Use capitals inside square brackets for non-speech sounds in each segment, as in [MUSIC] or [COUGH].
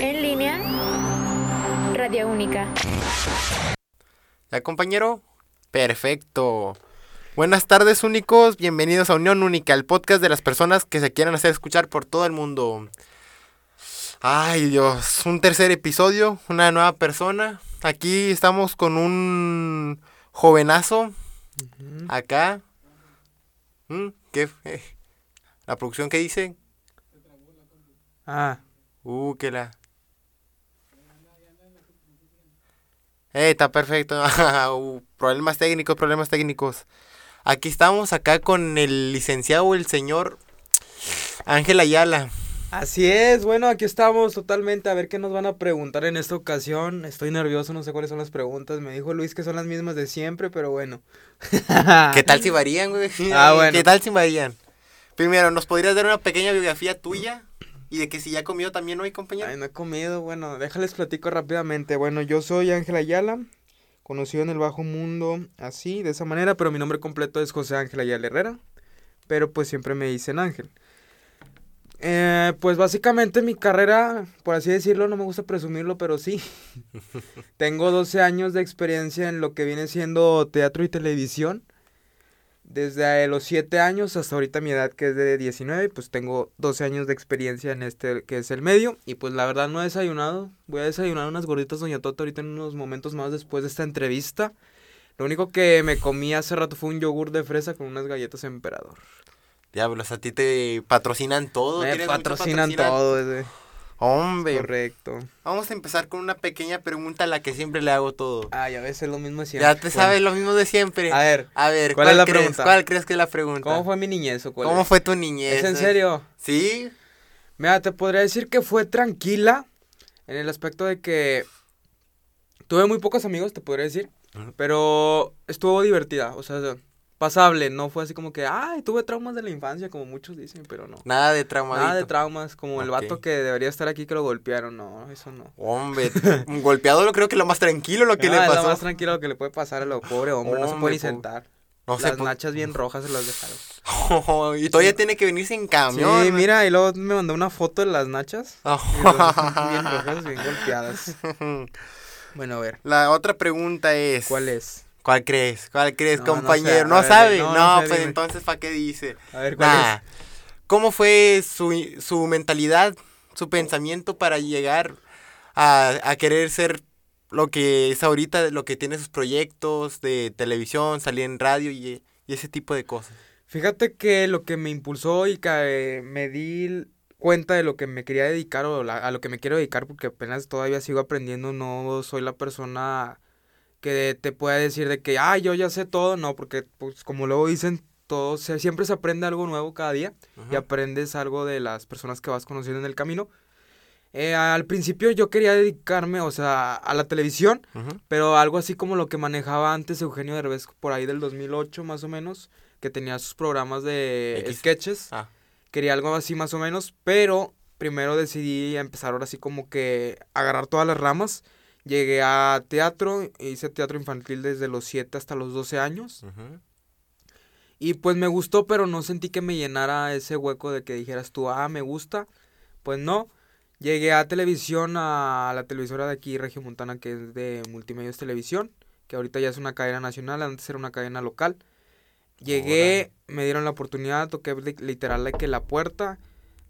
En línea, Radio Única. ¿Ya, compañero? Perfecto. Buenas tardes, únicos. Bienvenidos a Unión Única, el podcast de las personas que se quieran hacer escuchar por todo el mundo. Ay, Dios. Un tercer episodio, una nueva persona. Aquí estamos con un jovenazo. Acá. Mm, ¿Qué? eh, ¿La producción qué dice? Ah, Uh, que la. Eh, está perfecto. [LAUGHS] Uh, problemas técnicos, problemas técnicos. Aquí estamos acá con el licenciado, el señor Ángel Ayala. así es. Bueno, aquí estamos totalmente. A ver qué nos van a preguntar en esta ocasión. Estoy nervioso, no sé cuáles son las preguntas. Me dijo Luis que son las mismas de siempre, pero bueno. [LAUGHS] ¿Qué tal si varían, güey? Ah, bueno. ¿Qué tal si varían? Primero, ¿nos podrías dar una pequeña biografía tuya? Y de que si ya comió también hoy, compañero. Ay, no he comido. Bueno, déjales platico rápidamente. Bueno, yo soy Ángel Ayala, conocido en el bajo mundo así, de esa manera, pero mi nombre completo es José Ángel Ayala Herrera. Pero pues siempre me dicen Ángel. Eh, pues básicamente mi carrera, por así decirlo, no me gusta presumirlo, pero sí. [LAUGHS] Tengo 12 años de experiencia en lo que viene siendo teatro y televisión. Desde los 7 años hasta ahorita mi edad que es de 19, pues tengo 12 años de experiencia en este que es el medio. Y pues la verdad no he desayunado. Voy a desayunar unas gorditas Doña Tota ahorita en unos momentos más después de esta entrevista. Lo único que me comí hace rato fue un yogur de fresa con unas galletas emperador. Diablos, a ti te patrocinan todo. Me patrocinan patrocinado. todo, ese. Hombre, correcto. vamos a empezar con una pequeña pregunta a la que siempre le hago todo. Ah, ya ves, es lo mismo de siempre. Ya te Bueno, sabes lo mismo de siempre. A ver, A ver, ¿cuál ¿cuál, es la crees? pregunta? ¿Cuál crees que es la pregunta? ¿cómo fue mi niñez o cuál ¿Cómo es? fue tu niñez? ¿Es en serio? Sí. Mira, te podría decir que fue tranquila en el aspecto de que tuve muy pocos amigos, te podría decir, pero estuvo divertida, o sea, pasable, no fue así como que, ay, tuve traumas de la infancia, como muchos dicen, pero no. Nada de traumadito. Nada de traumas, como el vato que debería estar aquí que lo golpearon, no, eso no. Hombre, [LAUGHS] un golpeado lo creo que lo más tranquilo lo que Ah, le es lo pasó. más tranquilo que le puede pasar a lo pobre hombre, no se puede ni sentar. No. Las nachas bien rojas se las dejaron. [LAUGHS] y todavía tiene que venirse en camión. Sí, mira, y luego me mandó una foto de las nachas. [LAUGHS] luego bien rojas, bien golpeadas. Bueno, a ver, La otra pregunta es. ¿cuál es? ¿Cuál crees? ¿Cuál crees, No, compañero? ¿No, sabe? no, No, no sé, pues dime. entonces, ¿para qué dice? A ver, ¿cuál Nah. ¿Cómo fue su, su mentalidad, su pensamiento para llegar a, a querer ser lo que es ahorita, lo que tiene sus proyectos de televisión, salir en radio y, y ese tipo de cosas? es? Fíjate que lo que me impulsó y que eh, me di cuenta de lo que me quería dedicar o la- a lo que me quiero dedicar porque apenas todavía sigo aprendiendo, no soy la persona que te pueda decir de que, ah, yo ya sé todo, no, porque pues como luego dicen, todo, se- siempre se aprende algo nuevo cada día. y aprendes algo de las personas que vas conociendo en el camino. Eh, al principio yo quería dedicarme, o sea, a la televisión, Ujú. pero algo así como lo que manejaba antes Eugenio Derbez por ahí del 2008 más o menos, que tenía sus programas de X. sketches. Ah. Quería algo así más o menos, pero primero decidí empezar ahora así como que agarrar todas las ramas. Llegué a teatro, hice teatro infantil desde los 7 hasta los 12 años. Y pues me gustó, pero no sentí que me llenara ese hueco de que dijeras tú, ah, me gusta. Pues no. Llegué a televisión, a la televisora de aquí, Regiomontana, que es de Multimedios Televisión, que ahorita ya es una cadena nacional, antes era una cadena local. Llegué, me dieron la oportunidad, toqué li- literal que la puerta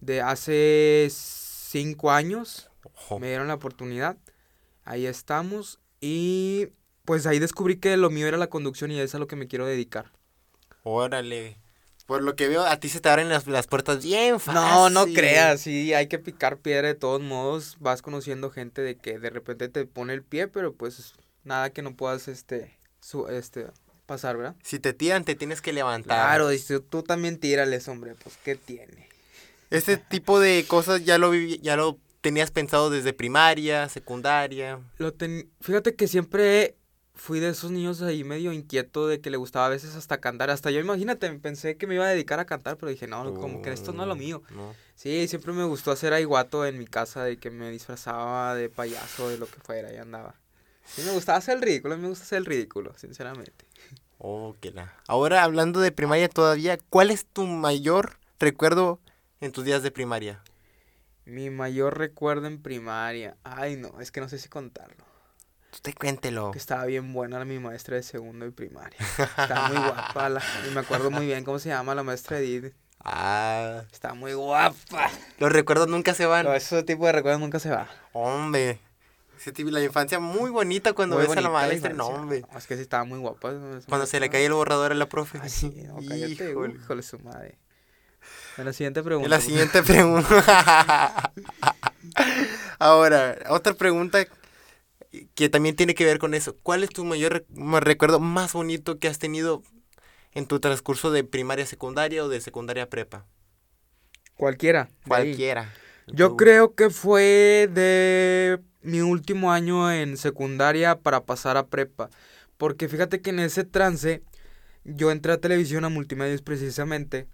de hace cinco años, Ojo. me dieron la oportunidad. Ahí estamos. Y pues ahí descubrí que lo mío era la conducción y es a lo que me quiero dedicar. Órale. Por lo que veo, a ti se te abren las, las puertas bien fácil. No, no creas, sí, hay que picar piedra de todos modos. Vas conociendo gente de que de repente te pone el pie, pero pues nada que no puedas este su, este pasar, ¿verdad? Si te tiran, te tienes que levantar. Claro, y si tú también tírales, hombre, pues qué tiene. Este tipo de cosas ya lo vivi- ya lo tenías pensado desde primaria, secundaria. Lo ten... Fíjate que siempre fui de esos niños ahí medio inquieto de que le gustaba a veces hasta cantar. Hasta yo, imagínate, pensé que me iba a dedicar a cantar, pero dije, no, como que esto no es lo mío. No. Sí, siempre me gustó hacer ahí guato en mi casa, de que me disfrazaba de payaso, de lo que fuera, y andaba. Sí, me gustaba hacer el ridículo, a mí me gusta hacer el ridículo, sinceramente. Oh, que la. Ahora hablando de primaria todavía, ¿cuál es tu mayor recuerdo en tus días de primaria? Mi mayor recuerdo en primaria. Ay, no, es que no sé si contarlo. Usted cuéntelo. Que estaba bien buena mi maestra de segundo y primaria. Estaba muy guapa. la- y me acuerdo muy bien cómo se llama la maestra Edith. Ah, Está muy guapa. los recuerdos nunca se van. Pero ese tipo de recuerdos nunca se va. Hombre. Ese tipo, la infancia muy bonita cuando Muy ves a la maestra. No, hombre. No, es que sí estaba muy guapa. Cuando se le cae el borrador a la profe. Ay, sí, no, cállate. Híjole. Híjole. su madre. En la siguiente pregunta. En la siguiente pregunta. [LAUGHS] Ahora, otra pregunta que también tiene que ver con eso. ¿Cuál es tu mayor rec- ma- recuerdo más bonito que has tenido en tu transcurso de primaria secundaria o de secundaria a prepa? Cualquiera. Cualquiera. Yo creo que fue de mi último año en secundaria para pasar a prepa. Porque fíjate que en ese trance yo entré a televisión a multimedios precisamente.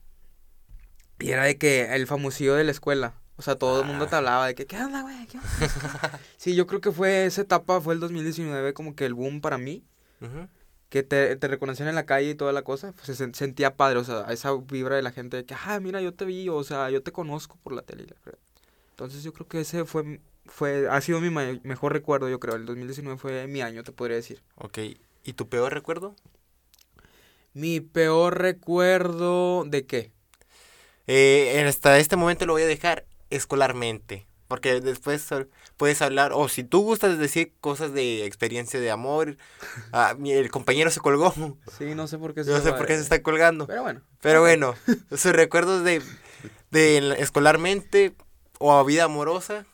Y era de que el famosillo de la escuela. O sea, todo el mundo te hablaba de que, ¿qué onda, güey? ¿Qué onda?" [LAUGHS] sí, yo creo que fue esa etapa, fue el 2019 como que el boom para mí. Ujú. Que te, te reconocían en la calle y toda la cosa. Pues se sen- sentía padre, o sea, esa vibra de la gente de que, ah, mira, yo te vi, o sea, yo te conozco por la tele. y la fregada". Entonces yo creo que ese fue, fue ha sido mi mejor recuerdo, yo creo. El 2019 fue mi año, te podría decir. Ok. ¿Y tu peor recuerdo? Mi peor recuerdo de qué? Eh, hasta este momento lo voy a dejar escolarmente. Porque después eh, puedes hablar, o si tú gustas decir cosas de experiencia de amor, [LAUGHS] ah, el compañero se colgó. Sí, no sé por qué se No sé va por qué de- se está colgando. Pero bueno. Pero bueno, [LAUGHS] sus recuerdos de, de la- escolarmente o a vida amorosa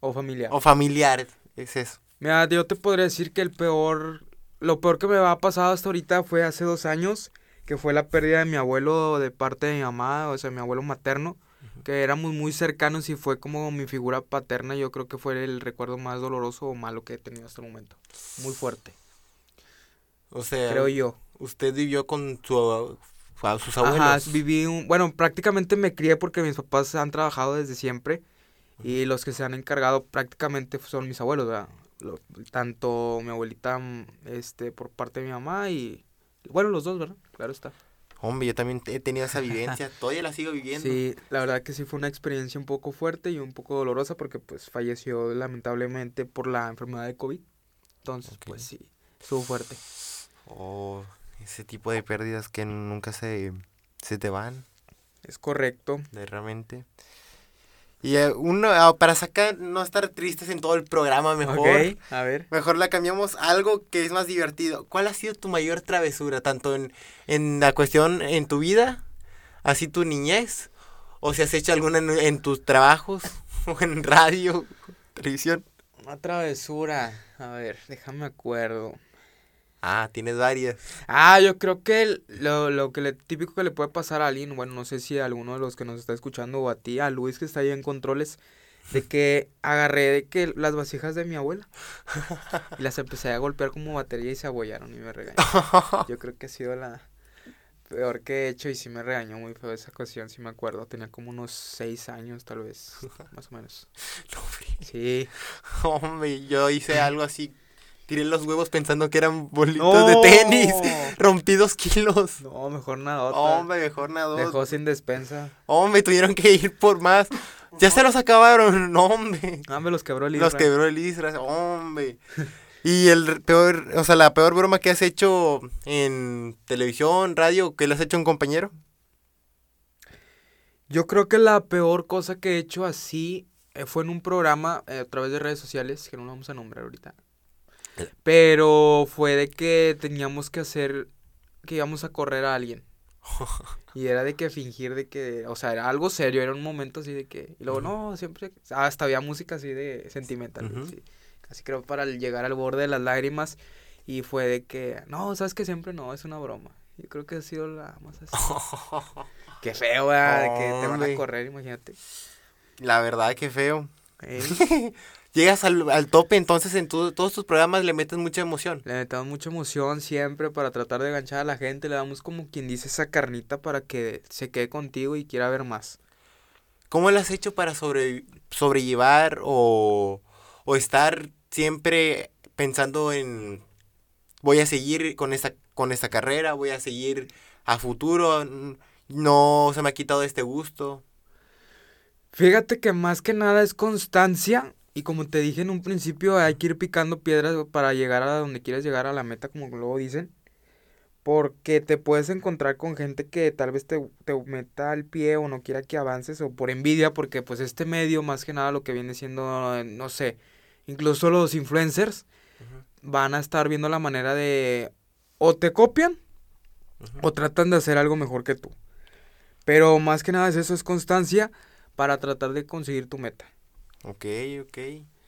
O familiar. o familiar, es eso. Mira, yo te podría decir que el peor, lo peor que me ha pasado hasta ahorita fue hace dos años, que fue la pérdida de mi abuelo de parte de mi mamá, o sea, mi abuelo materno, que éramos muy cercanos y fue como mi figura paterna, yo creo que fue el recuerdo más doloroso o malo que he tenido hasta el momento. Muy fuerte, O sea, creo yo. usted vivió con su, a sus abuelos. Ajá, viví un, bueno, prácticamente me crié porque mis papás han trabajado desde siempre y los que se han encargado prácticamente son mis abuelos, ¿verdad? Lo- tanto mi abuelita, mm, este, por parte de mi mamá y, bueno, los dos, ¿verdad? Claro está. Hombre, yo también he tenido esa vivencia, [LAUGHS] todavía la sigo viviendo. Sí, la verdad que sí fue una experiencia un poco fuerte y un poco dolorosa porque pues falleció lamentablemente por la enfermedad de COVID. Entonces, pues sí, estuvo fuerte. Oh, ese tipo de pérdidas que nunca se, se te van, Es correcto. de realmente. Y eh, uno, ah, para sacar, no estar tristes en todo el programa mejor. Ok, a ver. Mejor la cambiamos a algo que es más divertido. ¿Cuál ha sido tu mayor travesura? Tanto en, en la cuestión en tu vida, así tu niñez, o si has hecho alguna en, en tus trabajos, [LAUGHS] o en radio, televisión. Una travesura. A ver, déjame acuerdo. Ah, tienes varias. Ah, yo creo que el- lo, lo que le, típico que le puede pasar a alguien, bueno, no sé si a alguno de los que nos está escuchando o a ti, a Luis que está ahí en controles, de [LAUGHS] que agarré de que las vasijas de mi abuela y las empecé a golpear como batería y se abollaron y me regañó. [LAUGHS] Yo creo que ha sido la peor que he hecho y sí me regañó muy feo esa ocasión, sí me acuerdo. Tenía como unos seis años tal vez, [LAUGHS] más o menos. No. Sí. Hombre, yo hice algo así. Tiré los huevos pensando que eran bolitos de tenis. [LAUGHS] Rompí dos kilos. No, mejor nada. Hombre, mejor nada. Dejó sin despensa. Hombre, tuvieron que ir por más. Ya se los acabaron. [LAUGHS] No, hombre. Ah, me los quebró el Los Isra. quebró el Isra. Hombre. [LAUGHS] Y el peor, o sea, la peor broma que has hecho en televisión, radio, que le has hecho a un compañero. Yo creo que la peor cosa que he hecho así eh, fue en un programa eh, a través de redes sociales, que no lo vamos a nombrar ahorita. Eh. Pero fue de que teníamos que hacer, que íbamos a correr a alguien. [LAUGHS] Y era de que fingir de que, o sea, era algo serio, era un momento así de que, y luego Ujú. no, siempre, hasta había música así de sentimental, Ujú. así, casi creo para llegar al borde de las lágrimas. Y fue de que, no, sabes que siempre no, es una broma. Yo creo que ha sido la más así. [LAUGHS] Qué feo, ¿verdad? De que te van a correr, imagínate. La verdad, que feo. Ey, [LAUGHS] Llegas al, al tope, entonces en tu- todos tus programas le metes mucha emoción. le metemos mucha emoción siempre para tratar de enganchar a la gente. Le damos como quien dice esa carnita para que se quede contigo y quiera ver más. ¿Cómo lo has hecho para sobre, sobrellevar o, o estar siempre pensando en voy a seguir con esta, con esta carrera, voy a seguir a futuro, no se me ha quitado este gusto? Fíjate que más que nada es constancia y como te dije en un principio hay que ir picando piedras para llegar a donde quieres llegar a la meta como luego dicen. Porque te puedes encontrar con gente que tal vez te, te meta al pie o no quiera que avances o por envidia porque pues este medio más que nada lo que viene siendo, no sé, incluso los influencers van a estar viendo la manera de o te copian o tratan de hacer algo mejor que tú. Pero más que nada es eso, es constancia para tratar de conseguir tu meta. Ok, ok.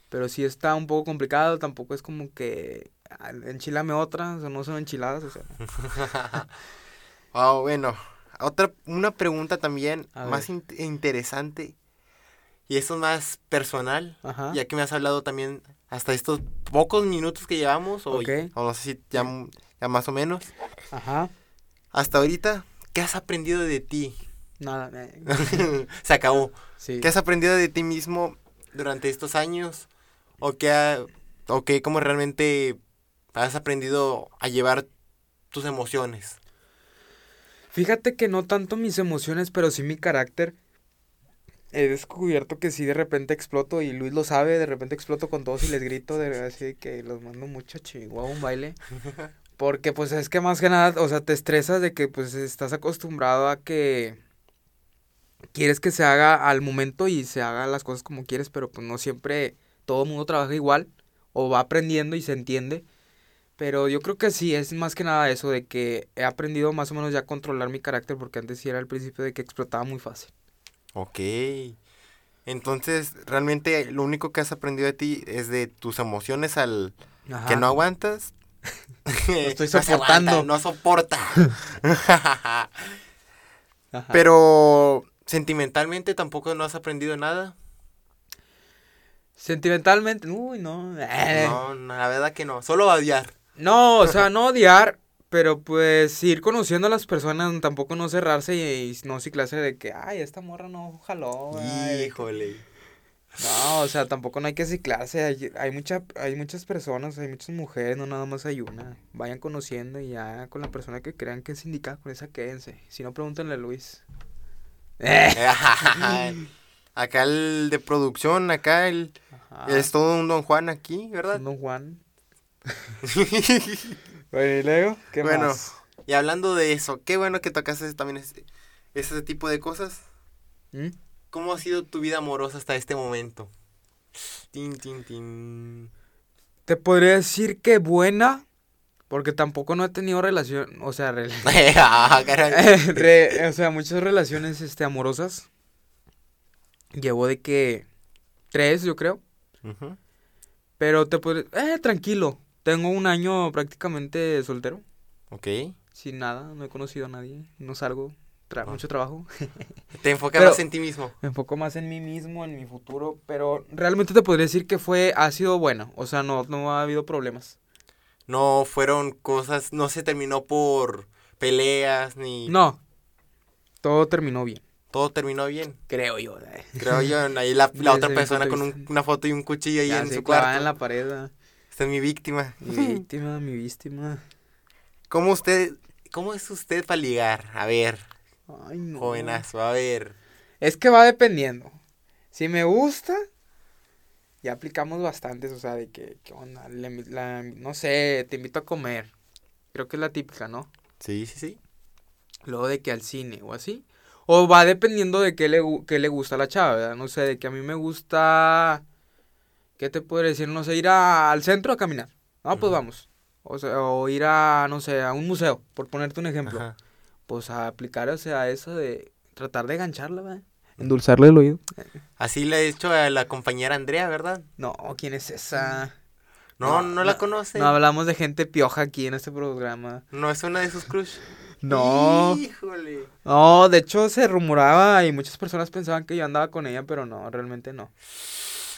Pero sí está un poco complicado, tampoco es como que enchilame otra, o sea, no son enchiladas, o sea. [LAUGHS] Bueno, otra, una pregunta también A más in- interesante. Y eso es más personal, Ajá. ya que me has hablado también hasta estos pocos minutos que llevamos, o, o no sé si ya, ya más o menos. Ajá. Hasta ahorita, ¿qué has aprendido de ti? Nada. [LAUGHS] Se acabó. sí. ¿Qué has aprendido de ti mismo durante estos años? ¿O qué, ha- o qué cómo realmente has aprendido a llevar tus emociones? Fíjate que no tanto mis emociones, pero sí mi carácter. He descubierto que sí de repente exploto y Luis lo sabe, de repente exploto con todos y les grito de así que los mando mucho a Chihuahua un baile. [LAUGHS] Porque pues es que más que nada, o sea, te estresas de que pues estás acostumbrado a que quieres que se haga al momento y se haga las cosas como quieres, pero pues no siempre todo el mundo trabaja igual o va aprendiendo y se entiende. Pero yo creo que sí, es más que nada eso, de que he aprendido más o menos ya a controlar mi carácter, porque antes sí era el principio de que explotaba muy fácil. Ok. Entonces, realmente lo único que has aprendido de ti es de tus emociones al que no aguantas. [LAUGHS] estoy [LAUGHS] No soportando. aguanta, no soporta. Ajá. [LAUGHS] Pero sentimentalmente tampoco no has aprendido nada. Sentimentalmente, uy, no. eh. No, la verdad que no. Solo odiar. No, o sea, no odiar, pero pues ir conociendo a las personas, tampoco no cerrarse y, y no ciclarse de que, ay, esta morra no jaló. Híjole. No, o sea, tampoco no hay que ciclarse. Hay, hay, mucha, hay muchas personas, hay muchas mujeres, no nada más hay una. Vayan conociendo y ya con la persona que crean que es indicada, con esa quédense. Si no, pregúntenle a Luis. [LAUGHS] Acá el de producción, acá el Ajá. es todo un Don Juan aquí, ¿verdad? Don Juan. [LAUGHS] Bueno, y luego, ¿qué Bueno, más? y hablando de eso, qué bueno que tocaste también ese, ese tipo de cosas. ¿Mm? ¿Cómo ha sido tu vida amorosa hasta este momento? Tin, tin, tin. Te podría decir que buena, porque tampoco no he tenido relación, o sea, [LAUGHS] Ah. [LAUGHS] Re- o sea, muchas relaciones este, amorosas. Llevo de que tres, yo creo. Pero te podría... Eh, tranquilo. Tengo un año prácticamente soltero. Ok. Sin nada. No he conocido a nadie. No salgo. Tra- Ah. Mucho trabajo. [LAUGHS] Te enfocas más en ti mismo. Me enfoco más en mí mismo, en mi futuro. Pero realmente te podría decir que fue... Ha sido bueno. O sea, no, no ha habido problemas. No fueron cosas, no se terminó por peleas ni... No. Todo terminó bien. Todo terminó bien. Creo yo. eh. Creo yo, ahí la, [LAUGHS] otra persona con un- una foto y un cuchillo ahí Ya en su cuarto. en la pared. Esta es mi víctima. Mi víctima, mi víctima. ¿Cómo usted, cómo es usted para ligar? A ver, Ay, no. jovenazo, a ver. Es que va dependiendo. Si me gusta, ya aplicamos bastantes, o sea, de que, ¿qué onda? La- no sé, te invito a comer. Creo que es la típica, ¿no? Sí, sí, sí. Luego de que al cine o así. O va dependiendo de qué le, qué le gusta a la chava, ¿verdad? No sé, de que a mí me gusta... ¿Qué te puedo decir? No sé, ir a- al centro a caminar. No, pues vamos. O sea, o ir a, no sé, a un museo, por ponerte un ejemplo. Ajá. Pues a aplicar, o sea, eso de tratar de gancharla, ¿verdad? Endulzarle el oído. Así le he hecho a la compañera Andrea, ¿verdad? No, ¿quién es esa? No, No, no, la no, conoce. No hablamos de gente pioja aquí en este programa. No es una de sus crush. No, Híjole. no, de hecho se rumoraba y muchas personas pensaban que yo andaba con ella, pero no, realmente no.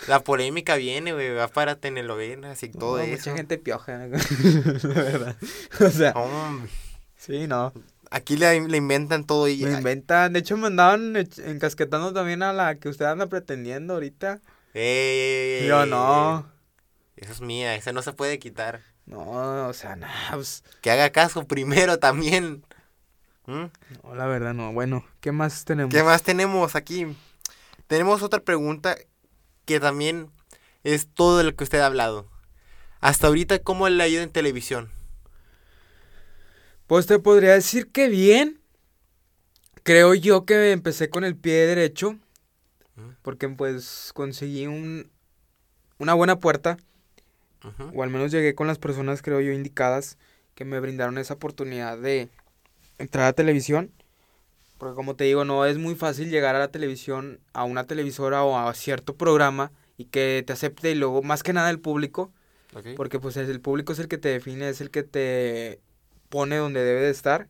La polémica viene, güey. Va para telenovelas y todo No, eso. Mucha gente pioja, [LAUGHS] la verdad. [LAUGHS] O sea, Hombre, sí, no. Aquí le, le inventan todo y... Me inventan. De hecho, me andaban encasquetando también a la que usted anda pretendiendo ahorita. Ey, Yo no. Esa es mía, esa no se puede quitar. No, o sea, no, pues, Que haga caso primero también. ¿Mm? no, la verdad no. Bueno, ¿qué más tenemos? ¿Qué más tenemos aquí? Tenemos otra pregunta que también es todo de lo que usted ha hablado. Hasta ahorita, ¿cómo le ha ido en televisión? Pues te podría decir que bien. Creo yo que empecé con el pie derecho. Porque pues conseguí un, una buena puerta. O al menos llegué con las personas, creo yo, indicadas. Que me brindaron esa oportunidad de entrar a televisión. Porque como te digo, no es muy fácil llegar a la televisión, a una televisora o a cierto programa. Y que te acepte y luego, más que nada, el público. Ok. Porque pues es- el público es el que te define, es el que te pone donde debe de estar.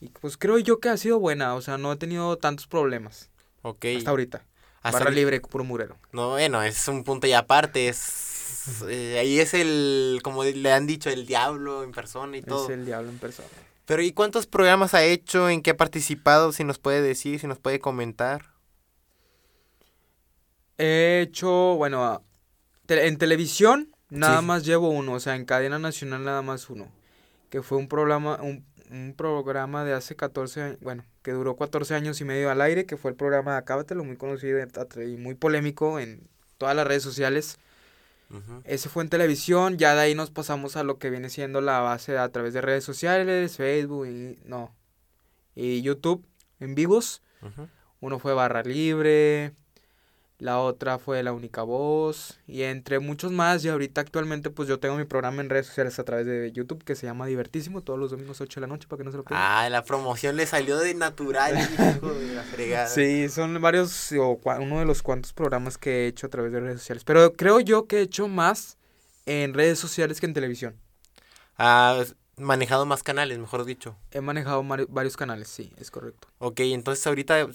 Y pues creo yo que ha sido buena, o sea, no he tenido tantos problemas Ok. hasta ahorita. Hasta Barra libre, puro murero. No, bueno, es un punto y aparte. Es, eh, ahí es el, como le han dicho, el diablo en persona y todo. Es el diablo en persona. Pero ¿y cuántos programas ha hecho? ¿En qué ha participado? Si nos puede decir, si nos puede comentar. He hecho, bueno, en televisión nada Sí. más llevo uno, o sea, en cadena nacional nada más uno. Que fue un programa, un, un programa de hace 14 años, bueno, que duró 14 años y medio al aire, que fue el programa Acábatelo, muy conocido y muy polémico en todas las redes sociales. Ese fue en televisión, ya de ahí nos pasamos a lo que viene siendo la base a través de redes sociales, Facebook y no, y YouTube en vivos. Uno fue Barra Libre, la otra fue La Única Voz y entre muchos más y ahorita actualmente pues yo tengo mi programa en redes sociales a través de YouTube que se llama Divertísimo todos los domingos 8 de la noche para que no se lo pierdan. Ah, la promoción le salió de natural, hijo de la fregada. Sí, son varios o uno de los cuantos programas que he hecho a través de redes sociales, pero creo yo que he hecho más en redes sociales que en televisión. Ha manejado más canales, mejor dicho. He manejado varios canales, sí, es correcto. Ok, entonces ahorita,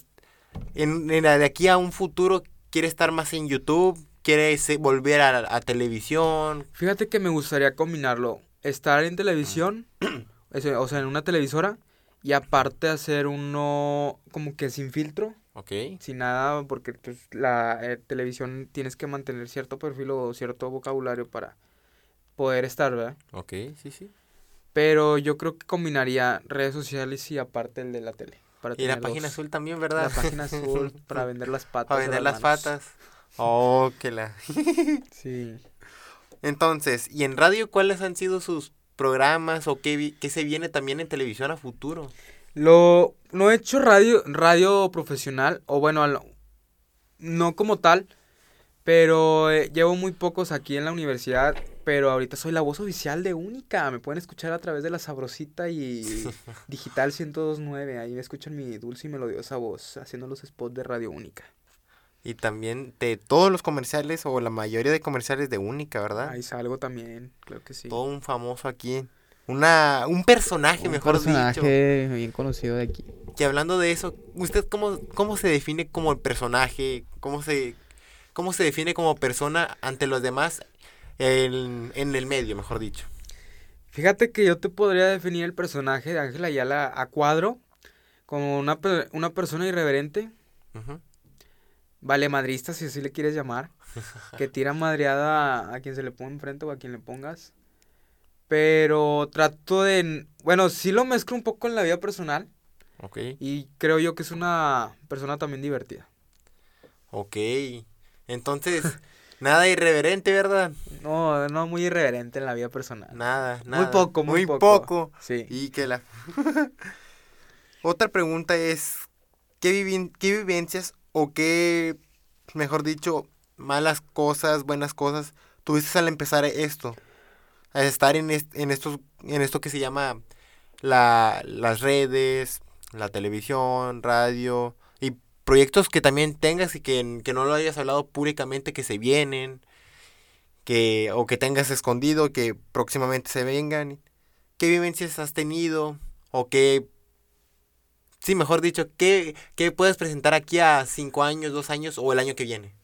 en, en la de aquí a un futuro, ¿quiere estar más en YouTube? ¿Quiere se- volver a, a televisión? Fíjate que me gustaría combinarlo, estar en televisión, [CLEARS THROAT] o sea, en una televisora, y aparte hacer uno como que sin filtro, Ok, sin nada, porque pues, la eh, televisión tienes que mantener cierto perfil o cierto vocabulario para poder estar, ¿verdad? ok, sí, sí. Pero yo creo que combinaría redes sociales y aparte el de la tele. Para Y la página los- azul también, La ¿verdad? página [LAUGHS] azul para vender las patas. Para vender las manos. patas. Oh, que la... [LAUGHS] Sí. Entonces, ¿y en radio cuáles han sido sus programas o qué, qué se viene también en televisión a futuro? Lo, no he hecho radio, radio profesional, o bueno, al- no como tal, pero eh, llevo muy pocos aquí en la universidad, pero ahorita soy la voz oficial de Única, me pueden escuchar a través de la Sabrosita y [LAUGHS] Digital 1029, ahí me escuchan mi dulce y melodiosa voz haciendo los spots de Radio Única. Y también de todos los comerciales o la mayoría de comerciales de Única, ¿verdad? Ahí salgo también, creo que sí. Todo un famoso aquí. Una, un personaje, Un mejor personaje dicho. bien conocido de aquí. Que hablando de eso, ¿usted cómo, cómo se define como el personaje? ¿Cómo se, cómo se define como persona ante los demás en, en el medio, mejor dicho? Fíjate que yo te podría definir el personaje de Ángela Ayala a cuadro como una, una persona irreverente, vale madrista si así le quieres llamar, [LAUGHS] que tira madreada a, a quien se le ponga enfrente o a quien le pongas. Pero trato de, bueno, sí lo mezclo un poco en la vida personal Ok, y creo yo que es una persona también divertida. ok. Entonces, nada irreverente, ¿verdad? No, no muy irreverente en la vida personal. Nada, nada. Muy poco, muy, muy poco. poco. Sí. Y que la... [LAUGHS] Otra pregunta es, ¿qué, vivi- ¿qué vivencias o qué, mejor dicho, malas cosas, buenas cosas, tuviste al empezar esto? A estar en, est- en, estos, en esto que se llama la, las redes, la televisión, radio, proyectos que también tengas y que, que no lo hayas hablado públicamente que se vienen, que, o que tengas escondido, que próximamente se vengan. ¿Qué vivencias has tenido? ¿O qué... Sí, mejor dicho, ¿qué, qué puedes presentar aquí a cinco años, dos años o el año que viene?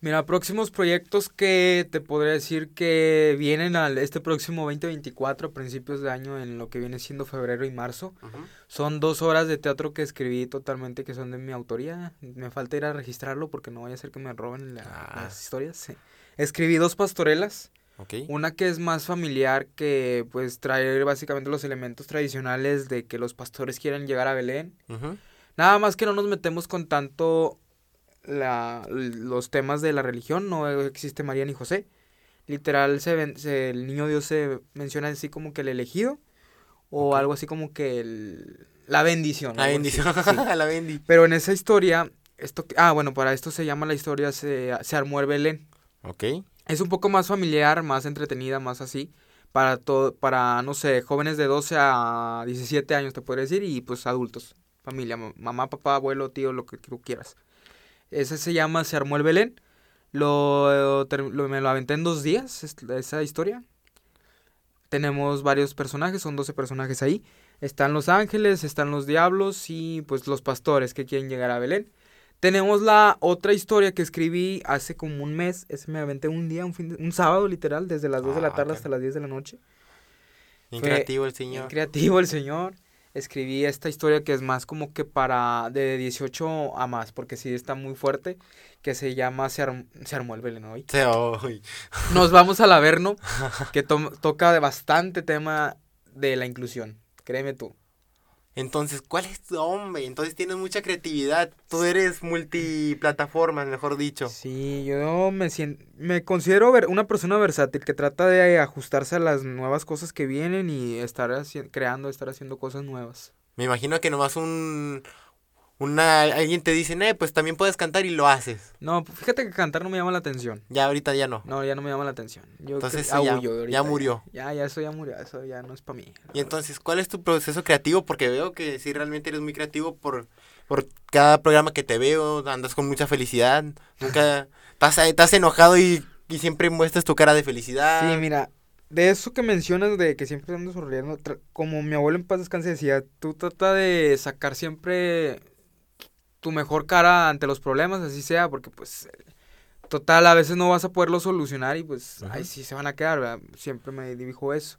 Mira, próximos proyectos que te podría decir que vienen al este próximo 2024, a principios de año, en lo que viene siendo febrero y marzo. Son dos horas de teatro que escribí totalmente que son de mi autoría. Me falta ir a registrarlo porque no vaya a ser que me roben la- Ah. las historias. sí. Escribí dos pastorelas. ¿Ok? Una que es más familiar, que pues trae básicamente los elementos tradicionales de que los pastores quieren llegar a Belén. Nada más que no nos metemos con tanto la, los temas de la religión, no existe María ni José. Literal, se, ven- se- el niño Dios se menciona así como que el elegido o algo así como que el, la bendición. La bendición. así, sí. [LAUGHS] la bendi. Pero en esa historia, esto, ah, bueno, para esto se llama la historia Se, se armó el Belén. Ok. Es un poco más familiar, más entretenida, más así. Para todo, para, no sé, jóvenes de 12 a 17 años, te podría decir, y pues adultos. Familia, ma- mamá, papá, abuelo, tío, lo que tú quieras. Ese se llama Se armó el Belén. Lo, me lo aventé en dos días, es- esa historia. Tenemos varios personajes, son 12 personajes ahí. Están los ángeles, están los diablos y pues los pastores que quieren llegar a Belén. Tenemos la otra historia que escribí hace como un mes. Ese me aventé un día, un, fin de- un sábado literal, desde las 2 de la Ah, tarde hasta las 10 de la noche. Bien Fue creativo el Bien señor. creativo el señor. Escribí esta historia que es más como que para de 18 a más, porque sí está muy fuerte, que se llama Se, arm- se armó el Belén hoy. Se- ay. [LAUGHS] Nos vamos al Averno, [LAUGHS] que to- toca de bastante tema de la inclusión, créeme tú. Entonces, ¿cuál es tu hombre? Entonces tienes mucha creatividad. Tú eres multiplataformas, mejor dicho. Sí, yo me siento, me considero ver- una persona versátil que trata de ajustarse a las nuevas cosas que vienen y estar creando, estar haciendo cosas nuevas. Me imagino que nomás un una alguien te dice, "Eh, pues también puedes cantar" y lo haces. No, fíjate que cantar no me llama la atención. Ya ahorita ya no. No, ya no me llama la atención. Yo Entonces, eso ya- murió. Ya, ya, eso ya murió, eso ya no es para mí. Y entonces, ¿cuál es tu proceso creativo? Porque veo que sí realmente eres muy creativo por por cada programa que te veo, andas con mucha felicidad. Nunca [LAUGHS] estás, estás enojado y, y siempre muestras tu cara de felicidad. Sí, mira, de eso que mencionas de que siempre ando sonriendo, como mi abuelo en paz descanse decía, tú trata de sacar siempre tu mejor cara ante los problemas, así sea, porque pues total a veces no vas a poderlo solucionar y pues Ajá. ahí sí se van a quedar, ¿verdad? Siempre me dijo eso.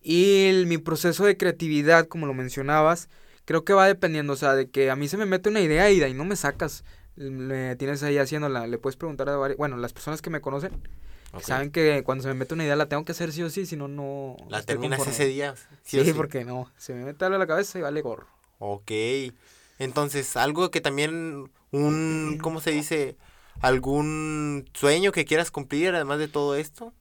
Y el- mi proceso de creatividad, como lo mencionabas, creo que va dependiendo, o sea, de que a mí se me mete una idea y de ahí no me sacas. Le tienes ahí haciéndola, le puedes preguntar a varias, bueno, las personas que me conocen, que Ok. Saben que cuando se me mete una idea la tengo que hacer sí o sí, si no, no. La terminas conforme. ese día. Sí, o sí. porque no. Se me mete algo a la cabeza y vale gorro. Ok. Entonces, algo que también, un, ¿cómo se dice? ¿Algún sueño que quieras cumplir además de todo esto?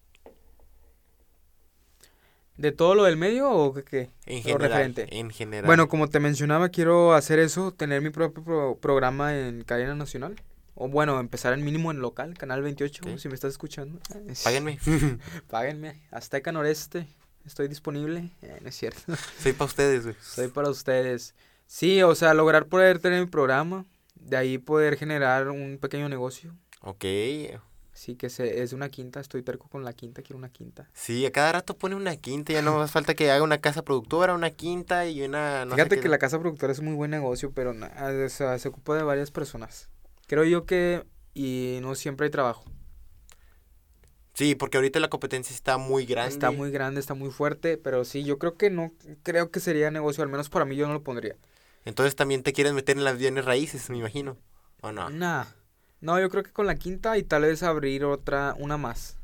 ¿De todo lo del medio o qué? qué? En Lo general. referente. En general. Bueno, como te mencionaba, quiero hacer eso, tener mi propio pro- programa en cadena nacional. O bueno, empezar en mínimo en local, Canal 28, Ok. si me estás escuchando. Páguenme. [LAUGHS] Páguenme. Azteca Noreste, estoy disponible. Eh, no es cierto. Soy para ustedes, güey. Soy para ustedes. Sí, o sea, lograr poder tener mi programa, de ahí poder generar un pequeño negocio. Ok. Sí, que se, es una quinta, estoy terco con la quinta, quiero una quinta. Sí, a cada rato pone una quinta, ya no más falta que haga una casa productora, una quinta y una... no Fíjate qué- que la casa productora es un muy buen negocio, pero o sea, se ocupa de varias personas. Creo yo que, y no siempre hay trabajo. Sí, porque ahorita la competencia está muy grande. Está muy grande, está muy fuerte, pero sí, yo creo que no, creo que sería negocio, al menos para mí yo no lo pondría. Entonces también te quieres meter en las bienes raíces, me imagino. ¿O no? Nah. No, yo creo que con la quinta y tal vez abrir otra, una más.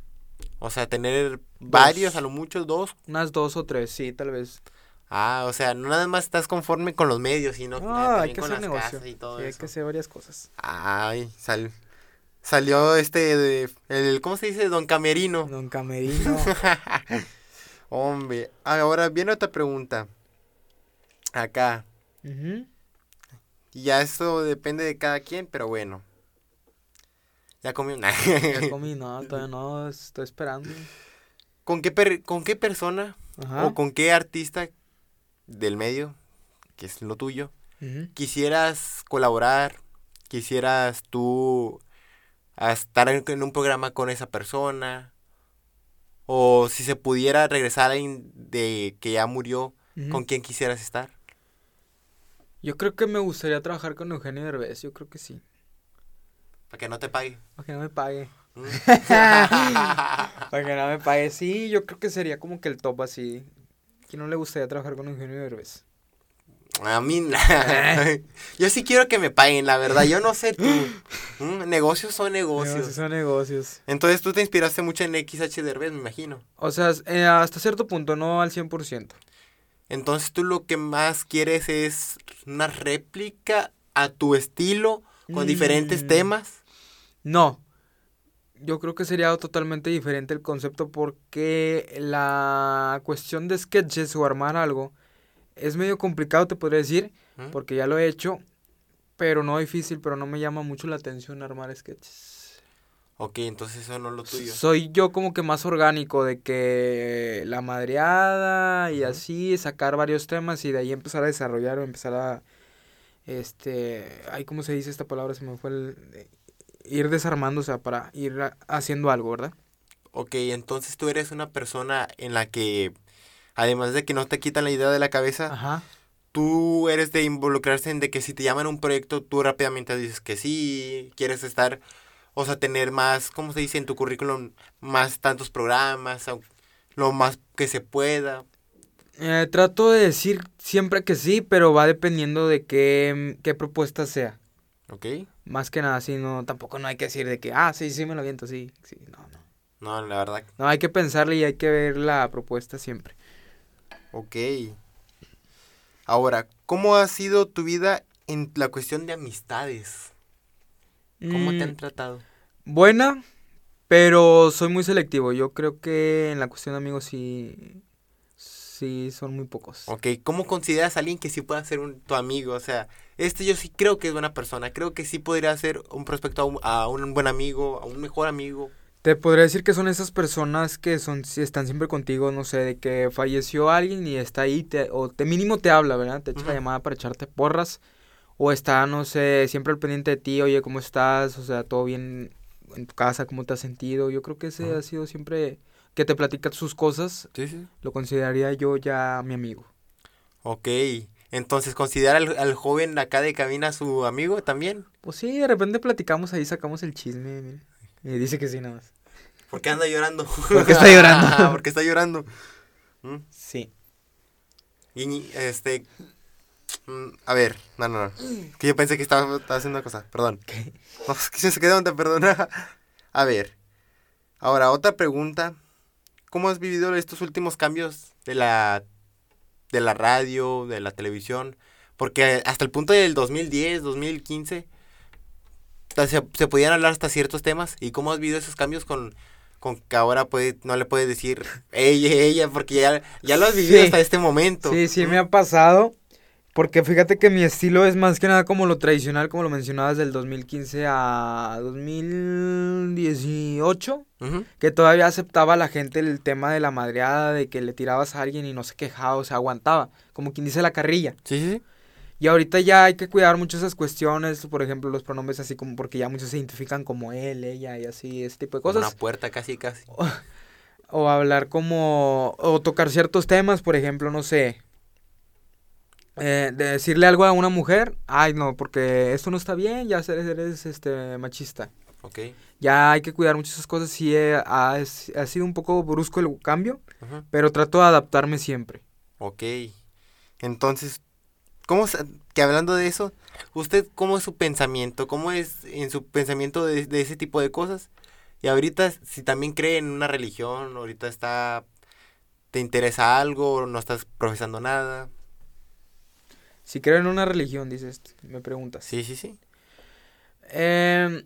O sea, tener varios, a lo mucho dos. Unas dos o tres, sí, tal vez. Ah, o sea, no nada más estás conforme con los medios, sino No, ah, hay también que con hacer las negocio. casas y todo Sí, hay eso. que hacer varias cosas. Ay, sal- salió este de el ¿cómo se dice? Don Camerino. Don Camerino. [LAUGHS] Hombre, ahora viene otra pregunta. Acá. Y ya eso depende de cada quien, pero bueno. Ya comió. Ya [LAUGHS] comí, no, todavía no, estoy esperando. ¿Con qué per- con qué persona Ajá. o con qué artista del medio, que es lo tuyo, quisieras colaborar? ¿Quisieras tú estar en, un programa con esa persona? O si se pudiera regresar a alguien de que ya murió. ¿con quién quisieras estar? Yo creo que me gustaría trabajar con Eugenio Derbez, yo creo que sí. Para que no te pague. Para que no me pague. Mm. [LAUGHS] Para que no me pague. Sí, yo creo que sería como que el top así. ¿Quién no le gustaría trabajar con Eugenio Derbez? A mí, [LAUGHS] yo sí quiero que me paguen, la verdad. Yo no sé tú. [LAUGHS] Mm, Negocios son negocios. Negocios son negocios. Entonces tú te inspiraste mucho en XH Derbez, me imagino. O sea, eh, hasta cierto punto, no al 100%. Entonces tú lo que más quieres es una réplica a tu estilo con diferentes Mm. temas. No. Yo creo que sería totalmente diferente el concepto porque la cuestión de sketches o armar algo es medio complicado, te podría decir, ¿Mm? porque ya lo he hecho, pero no difícil, pero no me llama mucho la atención armar sketches. Ok, entonces eso no es lo tuyo. Soy yo como que más orgánico de que la madreada y así sacar varios temas y de ahí empezar a desarrollar o empezar a este, ay, ¿cómo se dice esta palabra? Se me fue el eh, ir desarmando, o sea, para ir a- haciendo algo, ¿verdad? Ok, entonces tú eres una persona en la que, además de que no te quitan la idea de la cabeza, Ajá. tú eres de involucrarse en de que si te llaman a un proyecto, tú rápidamente dices que sí, quieres estar, o sea, tener más, ¿cómo se dice en tu currículum? Más tantos programas, lo más que se pueda. Eh, trato de decir siempre que sí, pero va dependiendo de qué, qué propuesta sea. ¿Ok? Más que nada, sí, no, tampoco no hay que decir de que, ah, sí, sí me lo aviento, sí, sí, no, no. No, la verdad. No, hay que pensarle y hay que ver la propuesta siempre. Ok. Ahora, ¿cómo ha sido tu vida en la cuestión de amistades? ¿Cómo te han Mm, tratado? Buena, pero soy muy selectivo. Yo creo que en la cuestión de amigos sí, sí son muy pocos. Ok, ¿cómo consideras a alguien que sí pueda ser un, tu amigo? O sea, este yo sí creo que es buena persona. Creo que sí podría ser un prospecto a un, a un buen amigo, a un mejor amigo. Te podría decir que son esas personas que son, si están siempre contigo, no sé, de que falleció alguien y está ahí, te, o te mínimo te habla, ¿verdad? Te echa la llamada para echarte porras, o está, no sé, siempre al pendiente de ti, oye, ¿cómo estás? O sea, ¿todo bien en tu casa? ¿Cómo te has sentido? Yo creo que ese ha sido siempre, que te platica sus cosas, Sí, sí. lo consideraría yo ya mi amigo. Ok, entonces considera al, al joven acá de cabina su amigo también. Pues sí, de repente platicamos ahí, sacamos el chisme, mira. Y dice que sí, nada más. ¿Por qué anda llorando? Porque está llorando. [LAUGHS] Porque está llorando. ¿Mm? Sí. Y ni- este. Mm, A ver, no, no, no. Que yo pensé que estaba, estaba haciendo una cosa, perdón. [LAUGHS] No, es que se quedó, te perdona. [LAUGHS] A ver. Ahora, otra pregunta. ¿Cómo has vivido estos últimos cambios de la, de la radio, de la televisión? Porque hasta el punto del 2010, 2015, ta- se, se podían hablar hasta ciertos temas. ¿Y cómo has vivido esos cambios con, con que ahora puede, no le puedes decir ella, ella, porque ya, ya lo has vivido Sí. hasta este momento? Sí, sí me ha pasado. Porque fíjate que mi estilo es más que nada como lo tradicional, como lo mencionabas, del 2015 a 2018. Ujú. Que todavía aceptaba a la gente el tema de la madreada, de que le tirabas a alguien y no se quejaba, o sea, aguantaba. Como quien dice la carrilla. Sí, sí, sí. Y ahorita ya hay que cuidar mucho esas cuestiones, por ejemplo, los pronombres así como porque ya muchos se identifican como él, ella y así, ese tipo de Como cosas. Una puerta casi, casi. [LAUGHS] O hablar como, o tocar ciertos temas, por ejemplo, no sé, eh, de decirle algo a una mujer, ay no, porque esto no está bien, ya eres, eres este, machista. Ok. Ya hay que cuidar muchas esas cosas, sí eh, ha, ha sido un poco brusco el cambio, pero trato de adaptarme siempre. Ok. Entonces, ¿cómo que hablando de eso, usted cómo es su pensamiento? ¿Cómo es en su pensamiento de, de ese tipo de cosas? Y ahorita, si también cree en una religión, ahorita está, te interesa algo, no estás profesando nada. Si creo en una religión, dices, me preguntas. Sí, sí, sí. Em,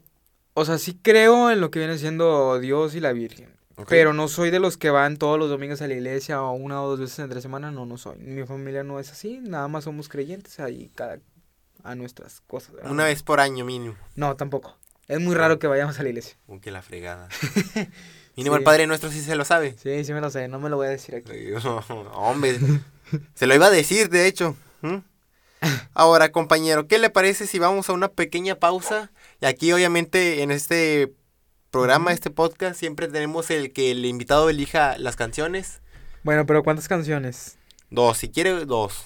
o sea, sí creo en lo que viene siendo Dios y la Virgen. Pero no soy de los que van todos los domingos a la iglesia o una o dos veces entre semana, no, no soy. Mi familia no es así, nada más somos creyentes ahí cada a nuestras cosas. ¿verdad? Una vez por año mínimo. No, tampoco. Es muy raro que vayamos a la iglesia. Uh, que la fregada. [LAUGHS] Mínimo Sí. el Padre Nuestro sí se lo sabe. Sí, sí me lo sé, no me lo voy a decir aquí. [LAUGHS] Hombre, se lo iba a decir, de hecho. ¿Mm? Ahora, compañero, ¿qué le parece si vamos a una pequeña pausa? Y aquí, obviamente, en este programa, este podcast, siempre tenemos el que el invitado elija las canciones. Bueno, pero ¿cuántas canciones? Dos, si quiere, dos.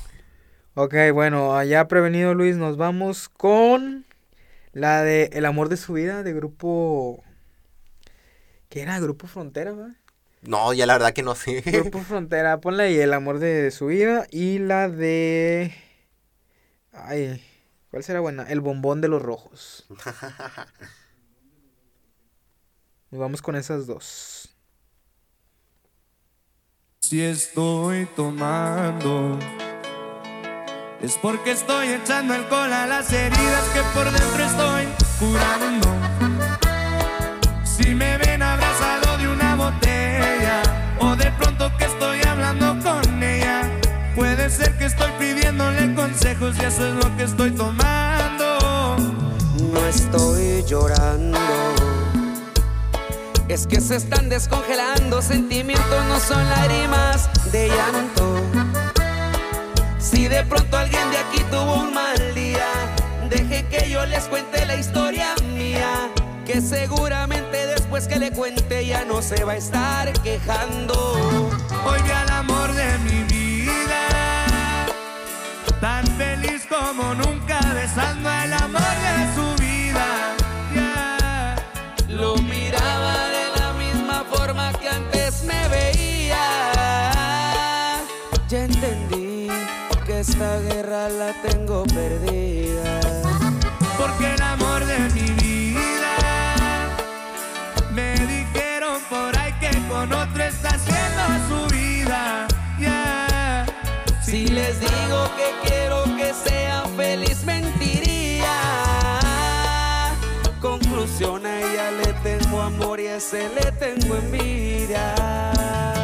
Ok, bueno, allá prevenido Luis, nos vamos con la de El amor de su vida de grupo... ¿Qué era? Grupo Frontera, ¿verdad? No, ya la verdad que no sé. Grupo [LAUGHS] Frontera, ponle ahí El amor de su vida y la de... Ay, ¿cuál será buena? El bombón de los rojos. [LAUGHS] y vamos con esas dos. Si estoy tomando, es porque estoy echando alcohol a las heridas que por dentro estoy curando. Si me ven abrazado de una botella, o de pronto que estoy hablando con Puede ser que estoy pidiéndole consejos y eso es lo que estoy tomando. No estoy llorando. Es que se están descongelando, sentimientos no son lágrimas de llanto. Si de pronto alguien de aquí tuvo un mal día, deje que yo les cuente la historia mía, que seguramente después que le cuente ya no se va a estar quejando. Oiga el amor de mi vida tan feliz como nunca, besando el amor de su vida. Lo miraba de la misma forma que antes me veía. Ya entendí que esta guerra la tengo perdida. Porque el amor de mi vida me dijeron por ahí que con otro está haciendo su si les digo que quiero que sea feliz, mentiría. Conclusión, a ella le tengo amor y a ese le tengo envidia.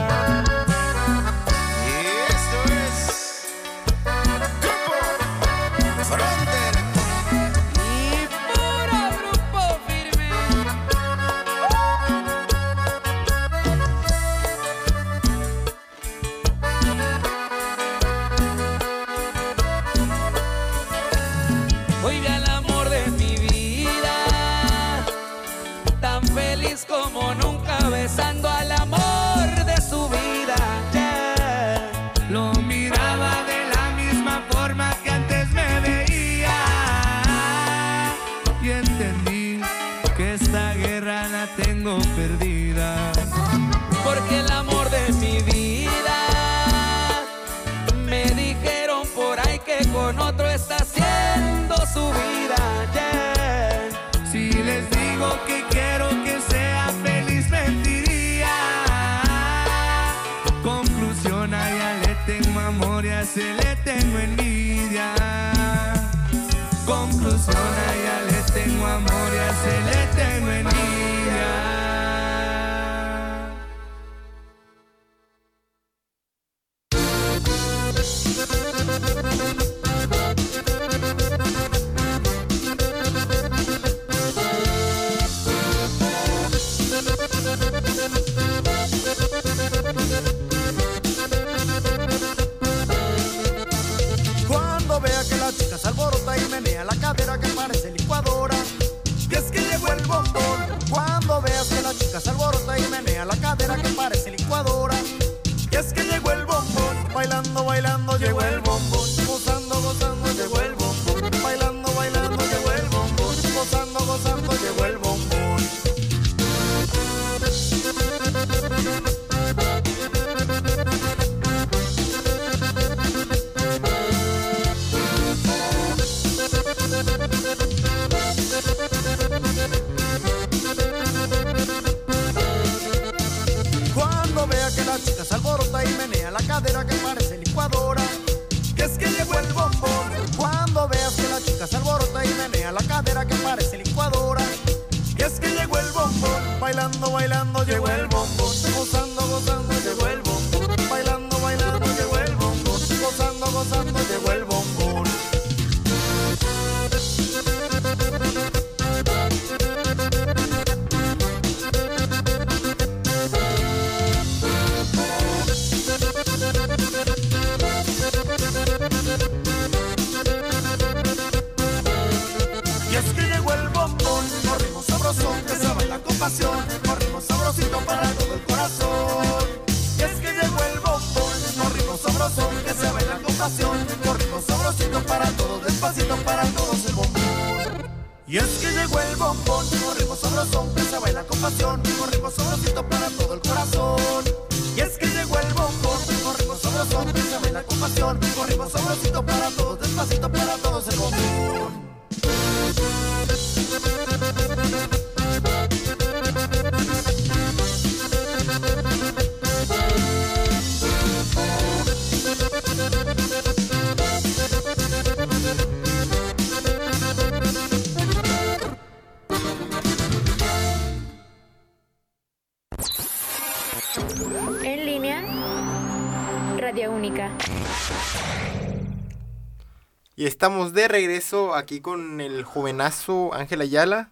Y estamos de regreso aquí con el jovenazo Ángel Ayala.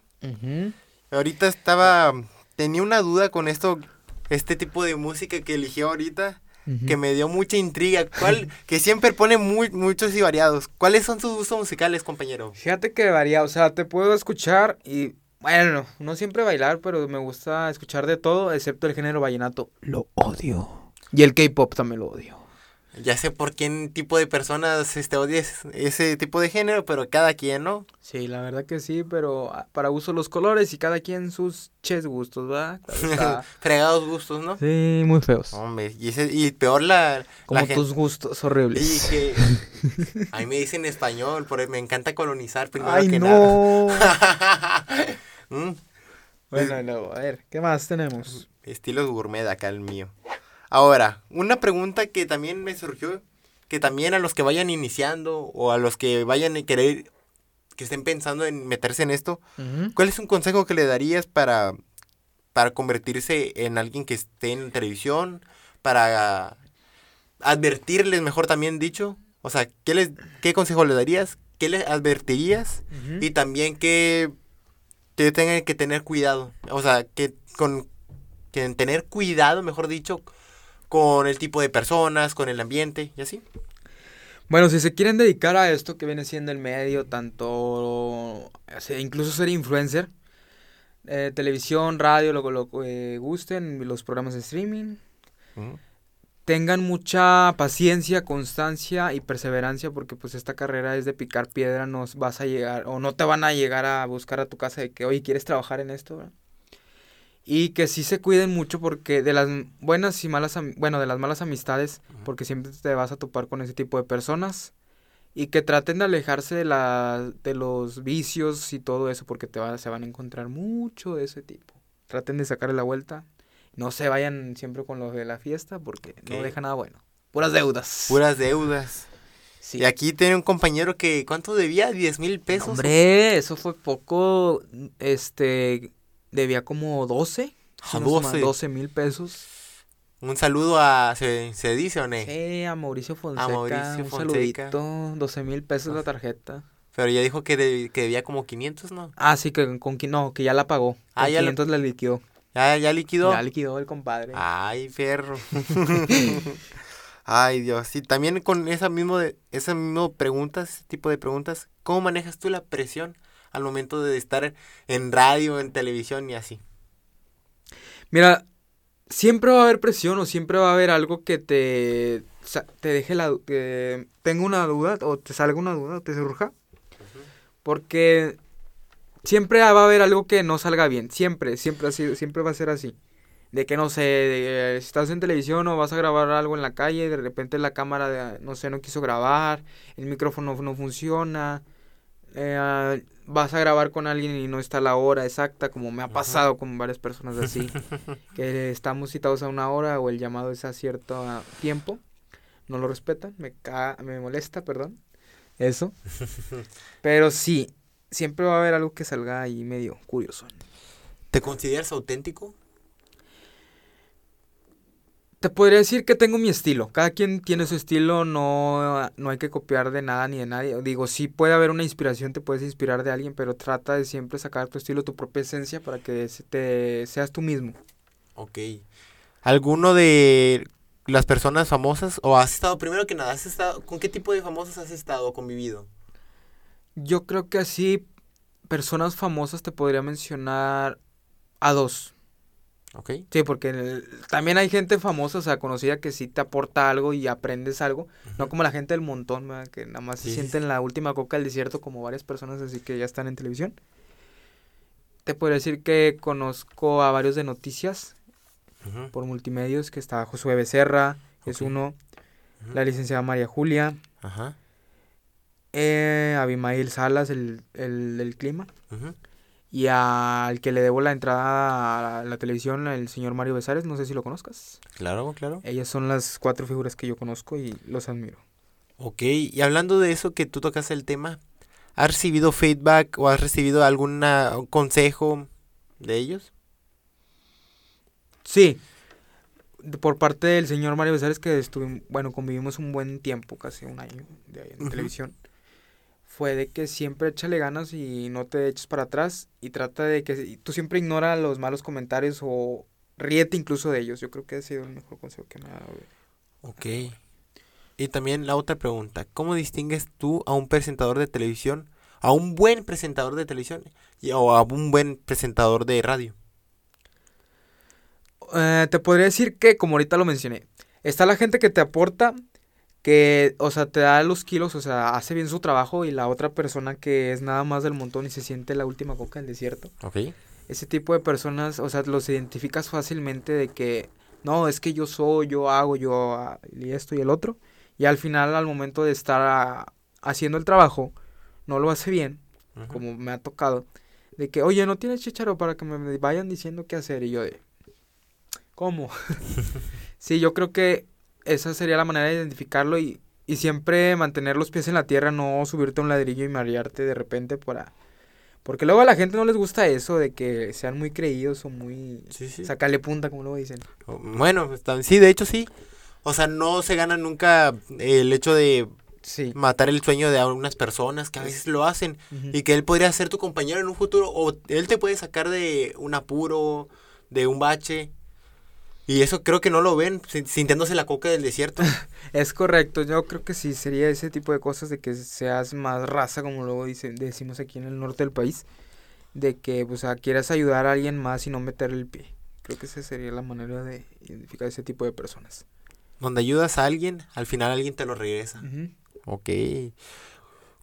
Ahorita estaba. Tenía una duda con esto, este tipo de música que eligió ahorita, que me dio mucha intriga. ¿Cuál? [LAUGHS] que siempre pone muy, muchos y variados. ¿Cuáles son sus gustos musicales, compañero? Fíjate que varía, o sea, te puedo escuchar y, bueno, no siempre bailar, pero me gusta escuchar de todo, excepto el género vallenato. Lo odio. Y el K-pop también lo odio. Ya sé por qué tipo de personas este, odia ese- tipo de género, pero cada quien, ¿no? Sí, la verdad que sí, pero ah, para uso los colores y cada quien sus ches gustos, ¿verdad? [LAUGHS] Está. Fregados gustos, ¿no? sí, muy feos. Hombre, y, ese, y peor la, Como la gente. tus gustos Y horribles. que [LAUGHS] a mí me dicen español, porque me encanta colonizar primero Ay, que no. nada. [LAUGHS] Mm, bueno, y luego, a ver, ¿qué más tenemos? Estilos gourmet acá el mío. Ahora, una pregunta que también me surgió, que también a los que vayan iniciando o a los que vayan a querer, que estén pensando en meterse en esto, ¿cuál es un consejo que le darías para, para convertirse en alguien que esté en televisión? Para advertirles, mejor también dicho. O sea, ¿qué, les, qué consejo le darías? ¿Qué les advertirías? Y también que, que tengan que tener cuidado. O sea, que con que tener cuidado, mejor dicho, con el tipo de personas, con el ambiente y así. Bueno, si se quieren dedicar a esto que viene siendo el medio, tanto, incluso ser influencer, eh, televisión, radio, lo, lo que gusten, los programas de streaming, tengan mucha paciencia, constancia y perseverancia porque pues esta carrera es de picar piedra, no vas a llegar o no te van a llegar a buscar a tu casa de que, oye, ¿quieres trabajar en esto? ¿verdad? Y que sí se cuiden mucho porque de las buenas y malas, bueno, de las malas amistades, porque siempre te vas a topar con ese tipo de personas. Y que traten de alejarse de, la, de los vicios y todo eso porque te va- se van a encontrar mucho de ese tipo. Traten de sacarle la vuelta. No se vayan siempre con los de la fiesta porque no deja nada bueno. Puras deudas. Puras deudas. Sí. Y aquí tiene un compañero que, ¿cuánto debía? ¿10 mil pesos? Hombre, eso fue poco. Este. Debía como 12. Ah, si no estoy mal, 12. 12 mil pesos. Un saludo a, ¿se, se dice o no? Sí, a Mauricio Fonseca. Mauricio un Fonseca. saludito. 12 mil pesos la tarjeta. Pero ya dijo que, de- que debía como 500, ¿no? Ah, sí, que con no, que ya la pagó. Ah, ya la- 500 la liquidó. Ya, ya liquidó. Ya liquidó el compadre. Ay, perro. [LAUGHS] Ay, Dios. Y también con esa mismo de, esa mismo preguntas, ese tipo de preguntas, ¿cómo manejas tú la presión al momento de estar en radio, en televisión y así? Mira, siempre va a haber presión o siempre va a haber algo que te, te deje la... que tenga una duda o te salga una duda o te surja. Porque siempre va a haber algo que no salga bien. Siempre, siempre, así, siempre va a ser así. De que no sé, de, si estás en televisión o vas a grabar algo en la calle, de repente la cámara, de- no sé, no quiso grabar, el micrófono no funciona, eh, vas a grabar con alguien y no está la hora exacta, como me ha pasado con varias personas así, [LAUGHS] que estamos citados a una hora o el llamado es a cierto ah, tiempo, no lo respetan, me, ca- me molesta, perdón, eso. [LAUGHS] Pero sí, siempre va a haber algo que salga ahí medio curioso. ¿Te consideras auténtico? Te podría decir que tengo mi estilo. Cada quien tiene su estilo, no, no hay que copiar de nada ni de nadie. Digo, sí puede haber una inspiración, te puedes inspirar de alguien, pero trata de siempre sacar tu estilo, tu propia esencia para que te seas tú mismo. Ok. ¿Alguno de las personas famosas, o has estado, primero que nada, has estado, ¿con qué tipo de famosos has estado o convivido? Yo creo que así, personas famosas te podría mencionar a dos. Sí, porque el- también hay gente famosa, o sea, conocida que sí te aporta algo y aprendes algo. No como la gente del montón, ¿verdad? que nada más Sí, se sí, siente en la última coca del desierto, como varias personas así que ya están en televisión. Te podría decir que conozco a varios de noticias por multimedios, que está Josué Becerra, que es uno, la licenciada María Julia, Ajá. eh, Abimael Salas, el, el, el clima, Ujú. Y al que le debo la entrada a la, televisión, el señor Mario Besares, no sé si lo conozcas. Claro, claro. Ellas son las cuatro figuras que yo conozco y los admiro. Ok, y hablando de eso que tú tocas el tema, ¿has recibido feedback o has recibido algún consejo de ellos? Sí, por parte del señor Mario Besares, que estuvimos, bueno, convivimos un buen tiempo, casi un año de ahí en televisión, fue de que siempre échale ganas y no te eches para atrás y trata de que tú siempre ignora los malos comentarios o ríete incluso de ellos. Yo creo que ha sido el mejor consejo que me ha dado. Ok. Y también la otra pregunta, ¿cómo distingues tú a un presentador de televisión, a un buen presentador de televisión y- o a un buen presentador de radio? Eh, te podría decir que, como ahorita lo mencioné, está la gente que te aporta, que, o sea, te da los kilos, o sea, hace bien su trabajo, y la otra persona que es nada más del montón y se siente la última coca del desierto. Ok. Ese tipo de personas, o sea, los identificas fácilmente de que, no, es que yo soy, yo hago, yo, ah, y esto y el otro, y al final, al momento de estar ah, haciendo el trabajo, no lo hace bien, como me ha tocado, de que, oye, no tienes chicharo para que me vayan diciendo qué hacer. Y yo de, ¿cómo? [LAUGHS] sí, yo creo que esa sería la manera de identificarlo y, y siempre mantener los pies en la tierra, no subirte a un ladrillo y marearte de repente para... Porque luego a la gente no les gusta eso de que sean muy creídos o muy... Sí, sí. Sacarle punta, como luego dicen. Bueno, sí, de hecho sí. O sea, no se gana nunca el hecho de Sí. matar el sueño de algunas personas que a veces lo hacen y que él podría ser tu compañero en un futuro o él te puede sacar de un apuro, de un bache. Y eso creo que no lo ven sin- sintiéndose la coca del desierto. [LAUGHS] Es correcto, yo creo que sí, sería ese tipo de cosas de que seas más raza, como luego dice, decimos aquí en el norte del país, de que pues, a, quieras ayudar a alguien más y no meter el pie. Creo que esa sería la manera de identificar ese tipo de personas. Donde ayudas a alguien, al final alguien te lo regresa. Ujú. Ok.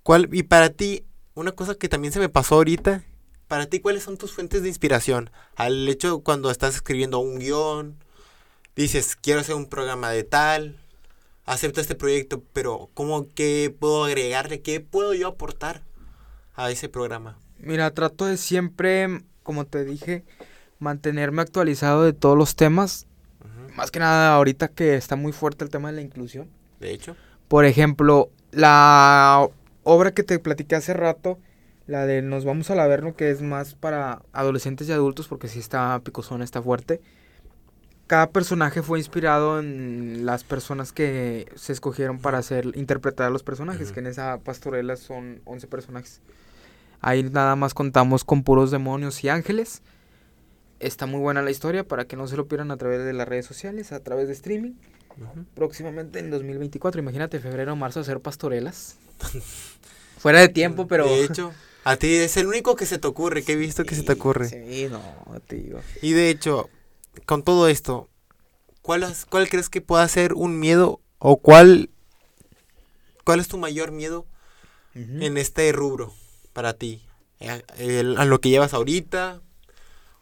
¿Cuál, y para ti, una cosa que también se me pasó ahorita, para ti, ¿cuáles son tus fuentes de inspiración? Al hecho cuando estás escribiendo un guion, dices, quiero hacer un programa de tal, acepto este proyecto, pero ¿cómo qué puedo agregarle? ¿Qué puedo yo aportar a ese programa? Mira, trato de siempre, como te dije, mantenerme actualizado de todos los temas. Más que nada ahorita que está muy fuerte el tema de la inclusión. De hecho. Por ejemplo, la obra que te platiqué hace rato, la de Nos vamos al Averno, que es más para adolescentes y adultos, porque sí está picosona, está fuerte. Cada personaje fue inspirado en las personas que se escogieron para hacer interpretar a los personajes, que en esa pastorela son 11 personajes. Ahí nada más contamos con puros demonios y ángeles. Está muy buena la historia para que no se lo pierdan a través de las redes sociales, a través de streaming próximamente en 2024. Imagínate, febrero o marzo hacer pastorelas. [LAUGHS] Fuera de tiempo, pero. De hecho, a ti es el único que se te ocurre, que he visto que se te ocurre. Sí, no, digo. Y de hecho, con todo esto, ¿cuál, es- cuál crees que pueda ser un miedo o cuál, cuál es tu mayor miedo en este rubro para ti? Eh, el- a lo que llevas ahorita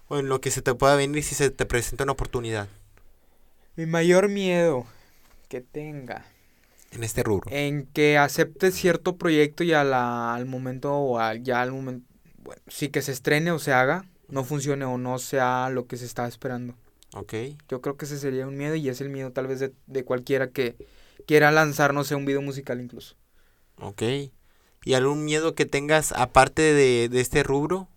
o en lo que se te pueda venir si se te presenta una oportunidad Mi mayor miedo que tenga en este rubro. en que acepte cierto proyecto y a la- al momento o al- ya al momento, bueno, sí que se estrene o se haga, no funcione o no sea lo que se está esperando. Ok. Yo creo que ese sería un miedo y es el miedo tal vez de, de cualquiera que quiera lanzar, no sé, un video musical incluso. Ok. ¿Y algún miedo que tengas aparte de, de este rubro?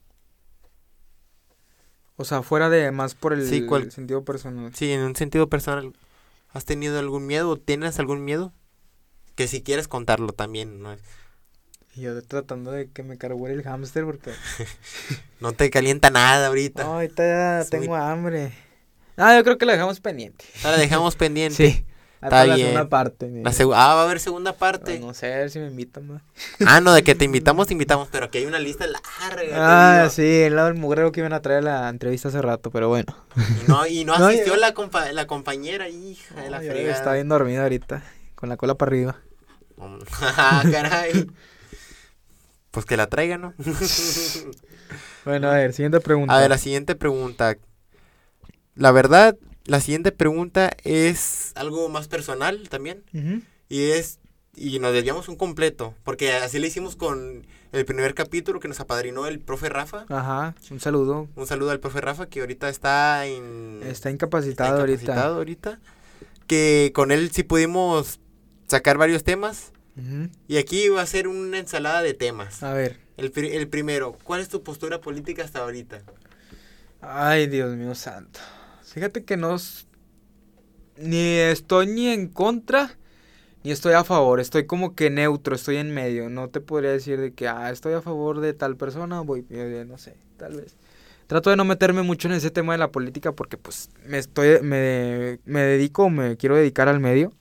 O sea, fuera de más por el Sí, cual- sentido personal. Sí, en un sentido personal. ¿Has tenido algún miedo o tienes algún miedo? Que si quieres contarlo también, ¿no? Y yo tratando de que me cargure el hámster porque... [LAUGHS] No te calienta nada ahorita. No, ahorita ya Es muy- tengo hambre. Ah, yo creo que la dejamos pendiente. Ahora dejamos pendiente. [LAUGHS] Sí. Está la bien. segunda parte. La segu- ah, va a haber segunda parte. No sé, a ver si me invitan más. [LAUGHS] Ah, no, de que te invitamos, te invitamos, pero que hay una lista larga. Ah, sí, el lado del mugrero que iban a traer a la entrevista hace rato, pero bueno. Y no, y no No, asistió la, compa- la compañera, hija de la fregada. está bien dormido ahorita, con la cola para arriba. Ah, caray. Pues que la traiga, ¿no? [LAUGHS] Bueno, a ver, siguiente pregunta. A ver, la siguiente pregunta. La verdad, la siguiente pregunta es algo más personal también. Y es. Y nos desviamos un completo. Porque así le hicimos con el primer capítulo que nos apadrinó el profe Rafa. Ajá, un saludo. Un saludo al profe Rafa que ahorita está en. Está incapacitado, incapacitado ahorita. Que con él sí pudimos sacar varios temas. Y aquí va a ser una ensalada de temas. A ver. El, el primero, ¿cuál es tu postura política hasta ahorita? Ay, Dios mío santo. Fíjate que no... ni estoy ni en contra ni estoy a favor. Estoy como que neutro, estoy en medio. No te podría decir de que, ah, estoy a favor de tal persona, voy, no sé, tal vez. Trato de no meterme mucho en ese tema de la política porque pues me estoy, me, me dedico, me quiero dedicar al medio.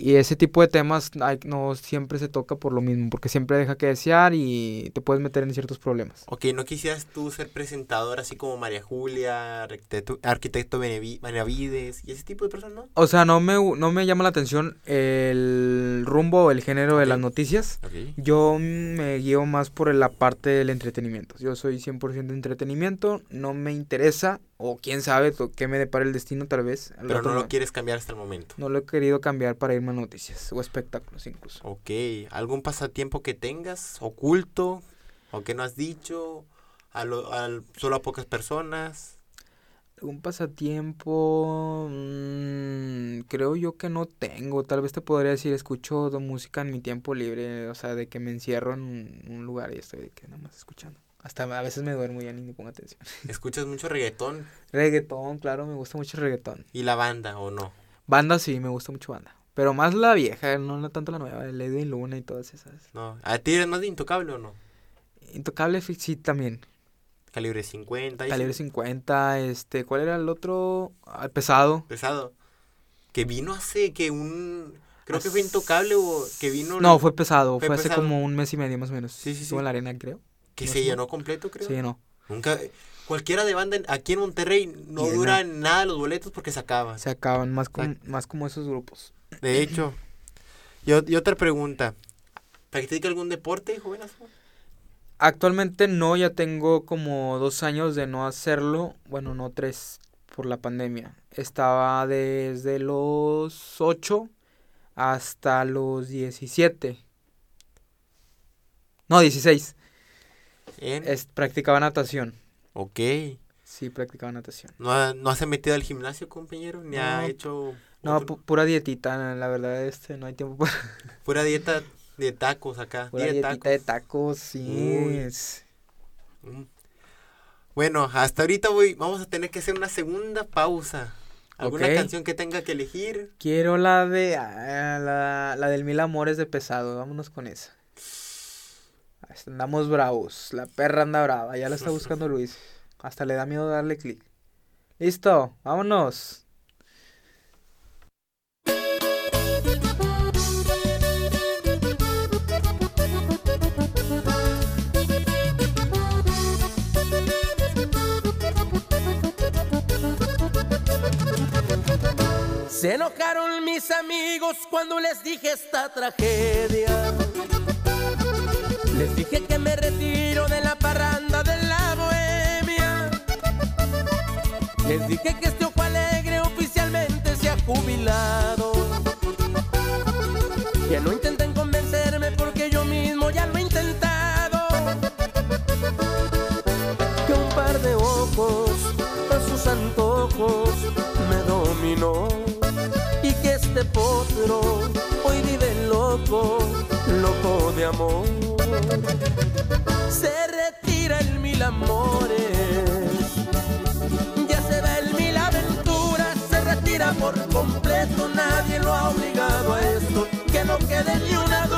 Y ese tipo de temas hay- no siempre se toca por lo mismo, porque siempre deja que desear y te puedes meter en ciertos problemas. Ok, ¿no quisieras tú ser presentador así como María Julia, arquitecto, arquitecto Benavides y ese tipo de personas, no? O sea, no me, no me llama la atención el rumbo o el género de las noticias. Ok. Yo me guío más por la parte del entretenimiento. Yo soy 100% entretenimiento, no me interesa, o quién sabe qué me depara el destino tal vez. Pero no lo quieres cambiar hasta el momento. No lo he querido cambiar para irme noticias o espectáculos incluso. Ok, ¿algún pasatiempo que tengas oculto o que no has dicho a lo- al- solo a pocas personas? Un pasatiempo, mm, creo yo que no tengo. Tal vez te podría decir, escucho música en mi tiempo libre, o sea, de que me encierro en un, un lugar y estoy de que nada más escuchando. Hasta a veces me duermo ya ni me pongo atención. [LAUGHS] ¿Escuchas mucho reggaetón Reggaetón, claro, me gusta mucho el reggaetón. y la banda o no? Banda sí, me gusta mucho banda. Pero más la vieja, no tanto la nueva, el Edwin Luna y todas esas. No, ¿a ti eres más de intocable o no? Intocable sí también. Calibre 50 y Calibre 50, este, ¿cuál era el otro? Ah, pesado. pesado. Que vino hace que un creo que fue intocable o que vino No, fue pesado, Fue fue, hace como un mes y medio más o menos. Sí, sí, Estuvo sí. en la arena, creo. que no se llenó completo, creo. Sí, no. Nunca cualquiera de banda aquí en Monterrey no Llena. dura nada los boletos porque se acaban. Se acaban más, com- más como esos grupos. De hecho. Y, ot- y otra pregunta. ¿Practica algún deporte, jovenazo? Actualmente no, ya tengo como dos años de no hacerlo. Bueno, no tres por la pandemia. Estaba desde los 8 hasta los 17. No, 16. En- Es, practicaba natación. Ok. Sí, practicaba natación. ¿No, ha- ¿No se ha metido al gimnasio, compañero? Ni ha hecho No, pu- pura dietita, la verdad, este, no hay tiempo para [LAUGHS] pura dieta de tacos acá? pura de dietita de tacos, sí. Es- Mm. Bueno, hasta ahorita voy, vamos a tener que hacer una segunda pausa. ¿Alguna canción que tenga que elegir? Quiero la de, ah, la, la del Mil Amores de Pesado, vámonos con esa. Andamos bravos, la perra anda brava, ya la está buscando [LAUGHS] Luis. Hasta le da miedo darle clic. Listo, vámonos. Se enojaron mis amigos cuando les dije esta tragedia. Les dije amor. Se retira el mil amores, ya se va el mil aventuras, se retira por completo, nadie lo ha obligado a esto, que no quede ni una duda.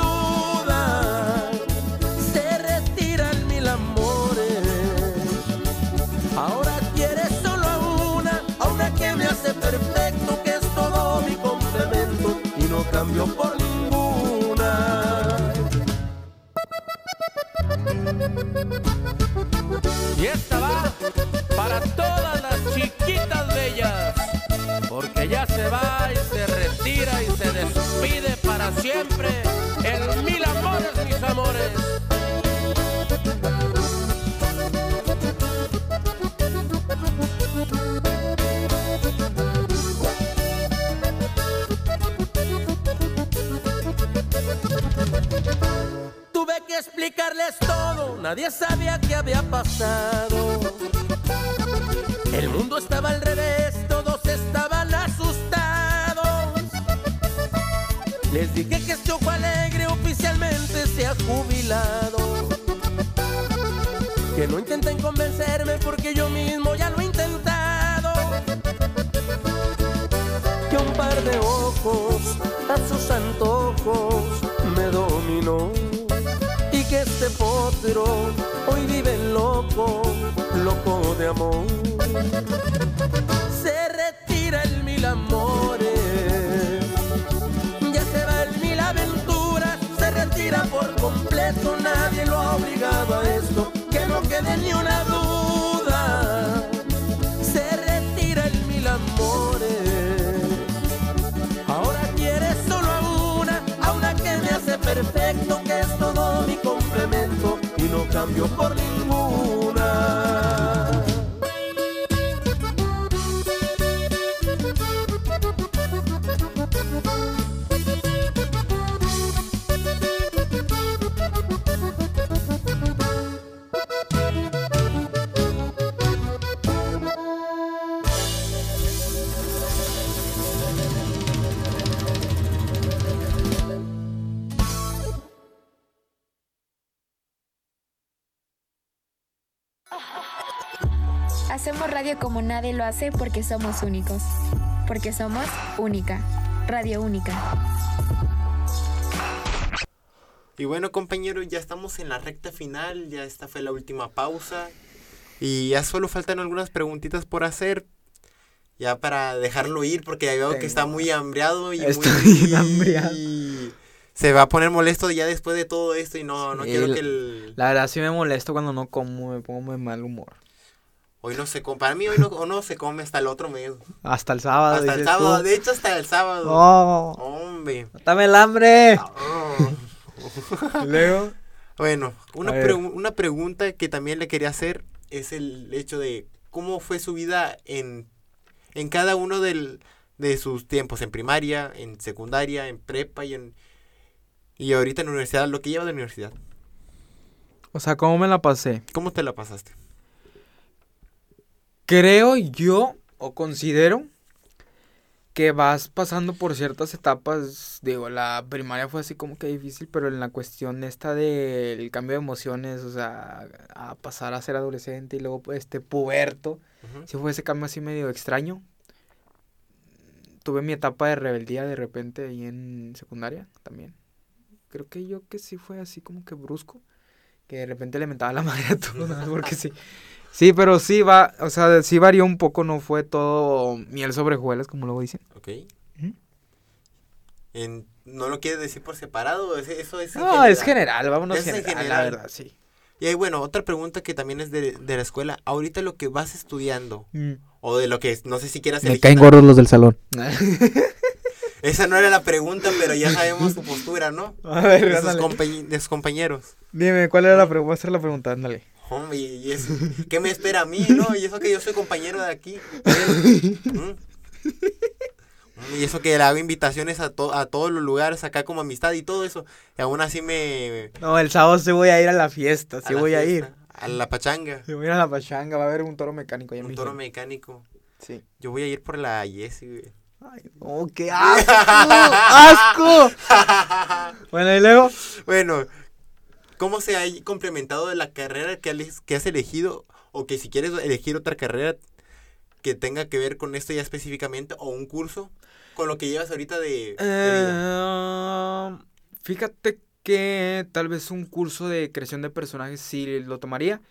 Nadie sabía qué había pasado. El mundo estaba al revés, todos estaban asustados. Les dije que este ojo alegre oficialmente se ha jubilado. Que no intenten convencerme porque yo mismo ya lo he intentado. Que un par de ojos a sus antojos me dominó. Potro hoy vive loco, loco de amor. Se retira el mil amores, ya se va el mil aventuras, se retira por completo, nadie lo ha obligado a esto, que no quede ni una duda. Se retira el mil amores. Ahora quiere solo a una, a una que me hace perfecto, cambio por ninguna. Nadie lo hace porque somos únicos. Porque somos única. Radio única. Y bueno, compañeros, ya estamos en la recta final, ya esta fue la última pausa. Y ya solo faltan algunas preguntitas por hacer. Ya para dejarlo ir, porque ya veo que está muy hambriado y Estoy muy... bien [LAUGHS] hambriado. y Se va a poner molesto ya después de todo esto y no, no quiero el- que el... La verdad sí me molesto cuando no como, me pongo de mal humor. Hoy no se come, para mí hoy no, o no se come hasta el otro mes. Hasta el sábado. Hasta el sábado, tú. de hecho hasta el sábado. ¡Oh! Hombre. ¡Dame el hambre! Oh. [LAUGHS] Luego. Bueno, una, pregu- una pregunta que también le quería hacer es el hecho de cómo fue su vida en, en cada uno del, de sus tiempos, en primaria, en secundaria, en prepa y en y ahorita en universidad, lo que lleva de universidad. O sea, ¿cómo me la pasé? ¿Cómo te la pasaste? Creo yo, o considero, que vas pasando por ciertas etapas. Digo, la primaria fue así como que difícil, pero en la cuestión esta del cambio de emociones, o sea, a pasar a ser adolescente y luego pues, este puberto, Ujú. sí fue ese cambio así medio extraño. Tuve mi etapa de rebeldía de repente ahí en secundaria también. Creo que yo que sí fue así como que brusco. Que de repente le mentaba la [LAUGHS] madre a todos, nada más porque sí. Sí, pero sí va, o sea, sí varió un poco, no fue todo miel sobre hojuelas, como luego dicen. Ok. En- ¿No lo quieres decir por separado? Eso es No, es general, vámonos Es en general, la general. verdad, sí. Y ahí, bueno, otra pregunta que también es de, de la escuela. Ahorita lo que vas estudiando, Mm. o de lo que, no sé si quieras Me caen una- gordos los del salón. [LAUGHS] Esa no era la pregunta, pero ya sabemos tu postura, ¿no? [LAUGHS] A ver, De sus, compañ- compañeros. Dime, ¿cuál era la pregunta? Voy a hacer la pregunta, ándale. Hombre, y eso, ¿qué me espera a mí, no? Y eso que yo soy compañero de aquí. ¿Mm? [LAUGHS] Y eso que le hago invitaciones a, to- a todos los lugares acá como amistad y todo eso. Y aún así me... No, el sábado sí voy a ir a la fiesta, sí voy a ir. A la pachanga. Sí voy a ir a la pachanga, va a haber un toro mecánico. Un toro mecánico. Sí. Yo voy a ir por la Jessie, güey. Ay, no, qué asco, [LAUGHS] asco. [LAUGHS] Bueno, y luego. Bueno, ¿cómo se ha complementado la carrera que, has- elegido? O que si quieres elegir otra carrera que tenga que ver con esto ya específicamente, o un curso, con lo que llevas ahorita de... de vida. Eh, fíjate que tal vez un curso de creación de personajes sí lo tomaría.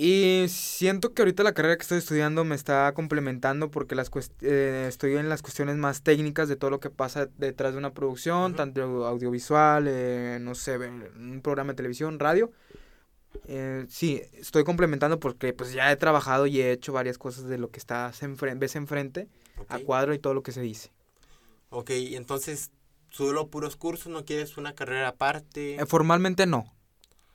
Y siento que ahorita la carrera que estoy estudiando me está complementando porque las eh, estoy en las cuestiones más técnicas de todo lo que pasa detrás de una producción, Ujú. tanto audiovisual, eh, no sé, un programa de televisión, radio. Eh, sí, estoy complementando porque pues ya he trabajado y he hecho varias cosas de lo que estás ves enfrente, a Ok. cuadro y todo lo que se dice. Ok, entonces, solo puros cursos, no quieres una carrera aparte. Eh, formalmente no.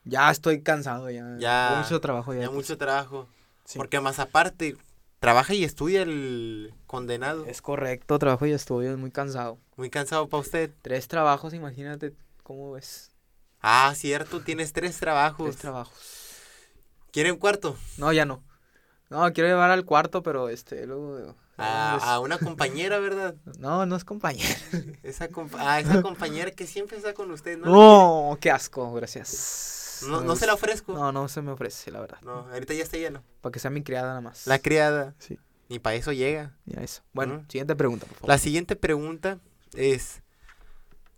Ya estoy cansado, ya. Ya, mucho trabajo ya. Ya mucho trabajo. Sí. Porque más aparte, trabaja y estudia el condenado. Es correcto, trabajo y estudio, muy cansado. Muy cansado para usted. Tres trabajos, imagínate cómo ves. Ah, cierto, tienes tres trabajos. Tres trabajos. ¿Quiere un cuarto? No, ya no. No, quiero llevar al cuarto, pero este, luego... A, pues, a una compañera, ¿verdad? No, no es compañero. Esa, compa- ah, esa compañera que siempre está con usted, ¿no? No, qué asco, gracias. No, no se la ofrezco. No, no se me ofrece, la verdad. No, ahorita ya está lleno. Para que sea mi criada nada más. La criada. Sí. Ni para eso llega. Ya eso. Bueno, siguiente pregunta, por favor. La siguiente pregunta es,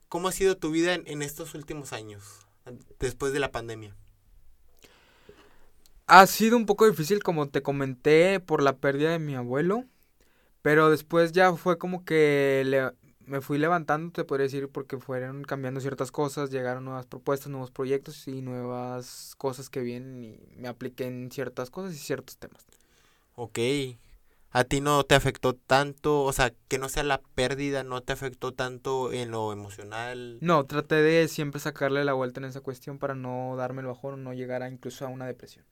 ¿cómo ha sido tu vida en, en estos últimos años, después de la pandemia? Ha sido un poco difícil, como te comenté, por la pérdida de mi abuelo. Pero después ya fue como que le- me fui levantando, te podría decir, porque fueron cambiando ciertas cosas, llegaron nuevas propuestas, nuevos proyectos y nuevas cosas que vienen y me apliqué en ciertas cosas y ciertos temas. Ok. ¿A ti no te afectó tanto? O sea, que no sea la pérdida, ¿no te afectó tanto en lo emocional? No, traté de siempre sacarle la vuelta en esa cuestión para no darme el bajón o no llegar a incluso a una depresión.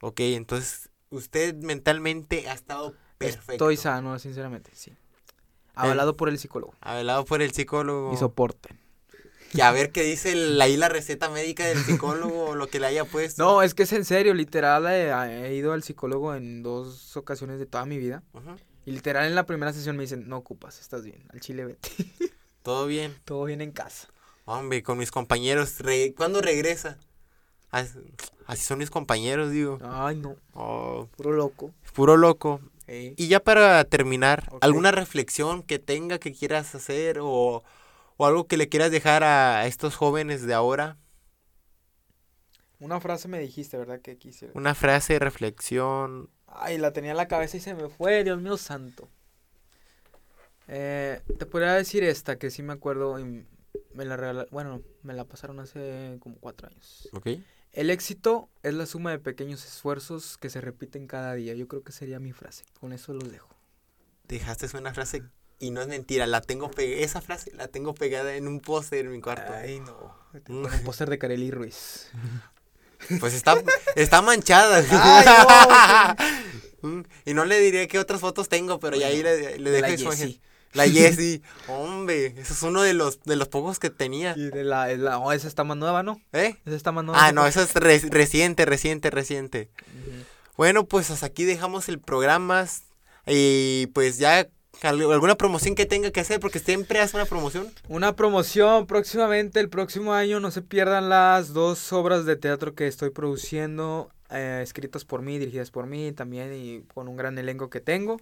Ok, entonces usted mentalmente ha estado perfecto. Estoy sano, sinceramente, sí. Avalado por el psicólogo. Hablado por el psicólogo. Y soporte. Y a ver qué dice el- ahí la receta médica del psicólogo o [LAUGHS] lo que le haya puesto. No, es que es en serio, literal, he, he ido al psicólogo en dos ocasiones de toda mi vida. Ujú. Y literal en la primera sesión me dicen, no ocupas, estás bien, al chile vete. [LAUGHS] Todo bien. Todo bien en casa. Hombre, con mis compañeros. Re- ¿Cuándo regresa? As- Así son mis compañeros, digo. Ay, no, Oh, puro loco. puro loco. Y ya para terminar. ¿alguna reflexión que tenga que quieras hacer o, o algo que le quieras dejar a estos jóvenes de ahora? Una frase me dijiste, ¿verdad? Que quisiera. Una frase, reflexión. Ay, la tenía en la cabeza y se me fue, Dios mío santo. Eh, te podría decir esta, que sí me acuerdo y me la regalaron, bueno, me la pasaron hace como cuatro años. ¿Ok? El éxito es la suma de pequeños esfuerzos que se repiten cada día. Yo creo que sería mi frase. Con eso los dejo. Dejaste una frase y no es mentira. La tengo pe- esa frase la tengo pegada en un póster en mi cuarto. Ay, no. Mm. El póster de Kareli Ruiz. [LAUGHS] Pues está, está manchada. [LAUGHS] Ay, [LAUGHS] y no le diré qué otras fotos tengo, pero ya ahí le, le de dejo la. Jessie. Hombre, eso es uno de los, de los pocos que tenía. Y de la, la- oh, esa está más nueva, ¿no? ¿Eh? Esa está más nueva. Ah, no, eso es re- reciente, reciente, reciente. Bueno, pues hasta aquí dejamos el programa. Y pues ya alguna promoción que tenga que hacer, porque siempre hace una promoción. Una promoción próximamente, el próximo año. No se pierdan las dos obras de teatro que estoy produciendo, eh, escritas por mí, dirigidas por mí también y con un gran elenco que tengo.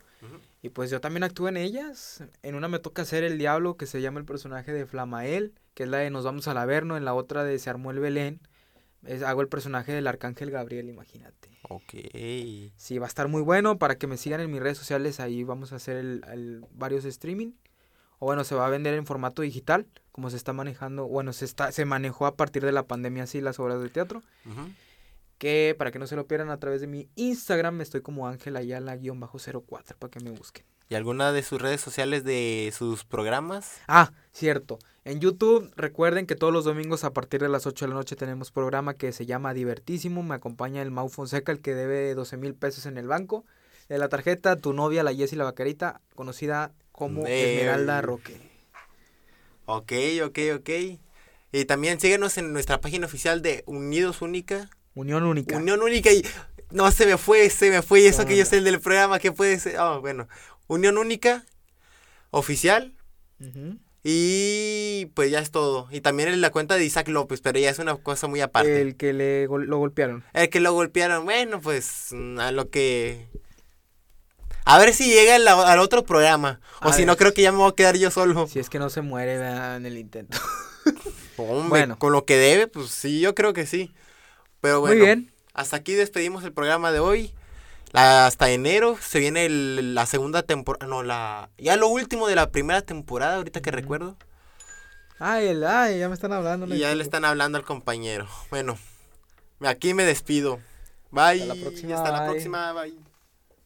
Y pues yo también actúo en ellas. En una me toca hacer el diablo, que se llama el personaje de Flamael, que es la de Nos vamos al Averno. En la otra de Se armó el Belén, es- hago el personaje del Arcángel Gabriel, imagínate. Ok. Sí, va a estar muy bueno para que me sigan en mis redes sociales. Ahí vamos a hacer el, el- varios streaming. O bueno, se va a vender en formato digital, como se está manejando. Bueno, se está se manejó a partir de la pandemia así las obras de teatro. Que para que no se lo pierdan a través de mi Instagram, estoy como Ángel Ayala-04 para que me busquen. ¿Y alguna de sus redes sociales de sus programas? Ah, cierto. En YouTube, recuerden que todos los domingos a partir de las 8 de la noche tenemos programa que se llama Divertísimo. Me acompaña el Mau Fonseca, el que debe 12 mil pesos en el banco. De la tarjeta, tu novia, la Jessie la Vaquerita, conocida como Eh, Esmeralda Roque. Ok, ok, ok. Y también síguenos en nuestra página oficial de Unidos Única. Unión única. Unión Única y... No, se me fue, se me fue. Y eso que yo sé el del programa, ¿qué puede ser? Ah, bueno. Unión Única, oficial. Y pues ya es todo. Y también en la cuenta de Isaac López, pero ya es una cosa muy aparte. El, El que le gol- lo golpearon. que lo golpearon, bueno, pues a lo que... A ver si llega al, al otro programa. O si no, creo que ya me voy a quedar yo solo. Si es que no se muere ¿verdad? en el intento. [LAUGHS] Hombre, Bueno. con lo que debe, pues sí, yo creo que sí. Pero bueno, Muy bien. hasta aquí despedimos el programa de hoy. La- hasta enero se viene el- la segunda temporada, no, la ya lo último de la primera temporada, ahorita que recuerdo. Ay, el, ay, ya me están hablando. Y ya le están hablando al compañero. Bueno, aquí me despido. Bye. Hasta la próxima, Hasta la próxima. Bye.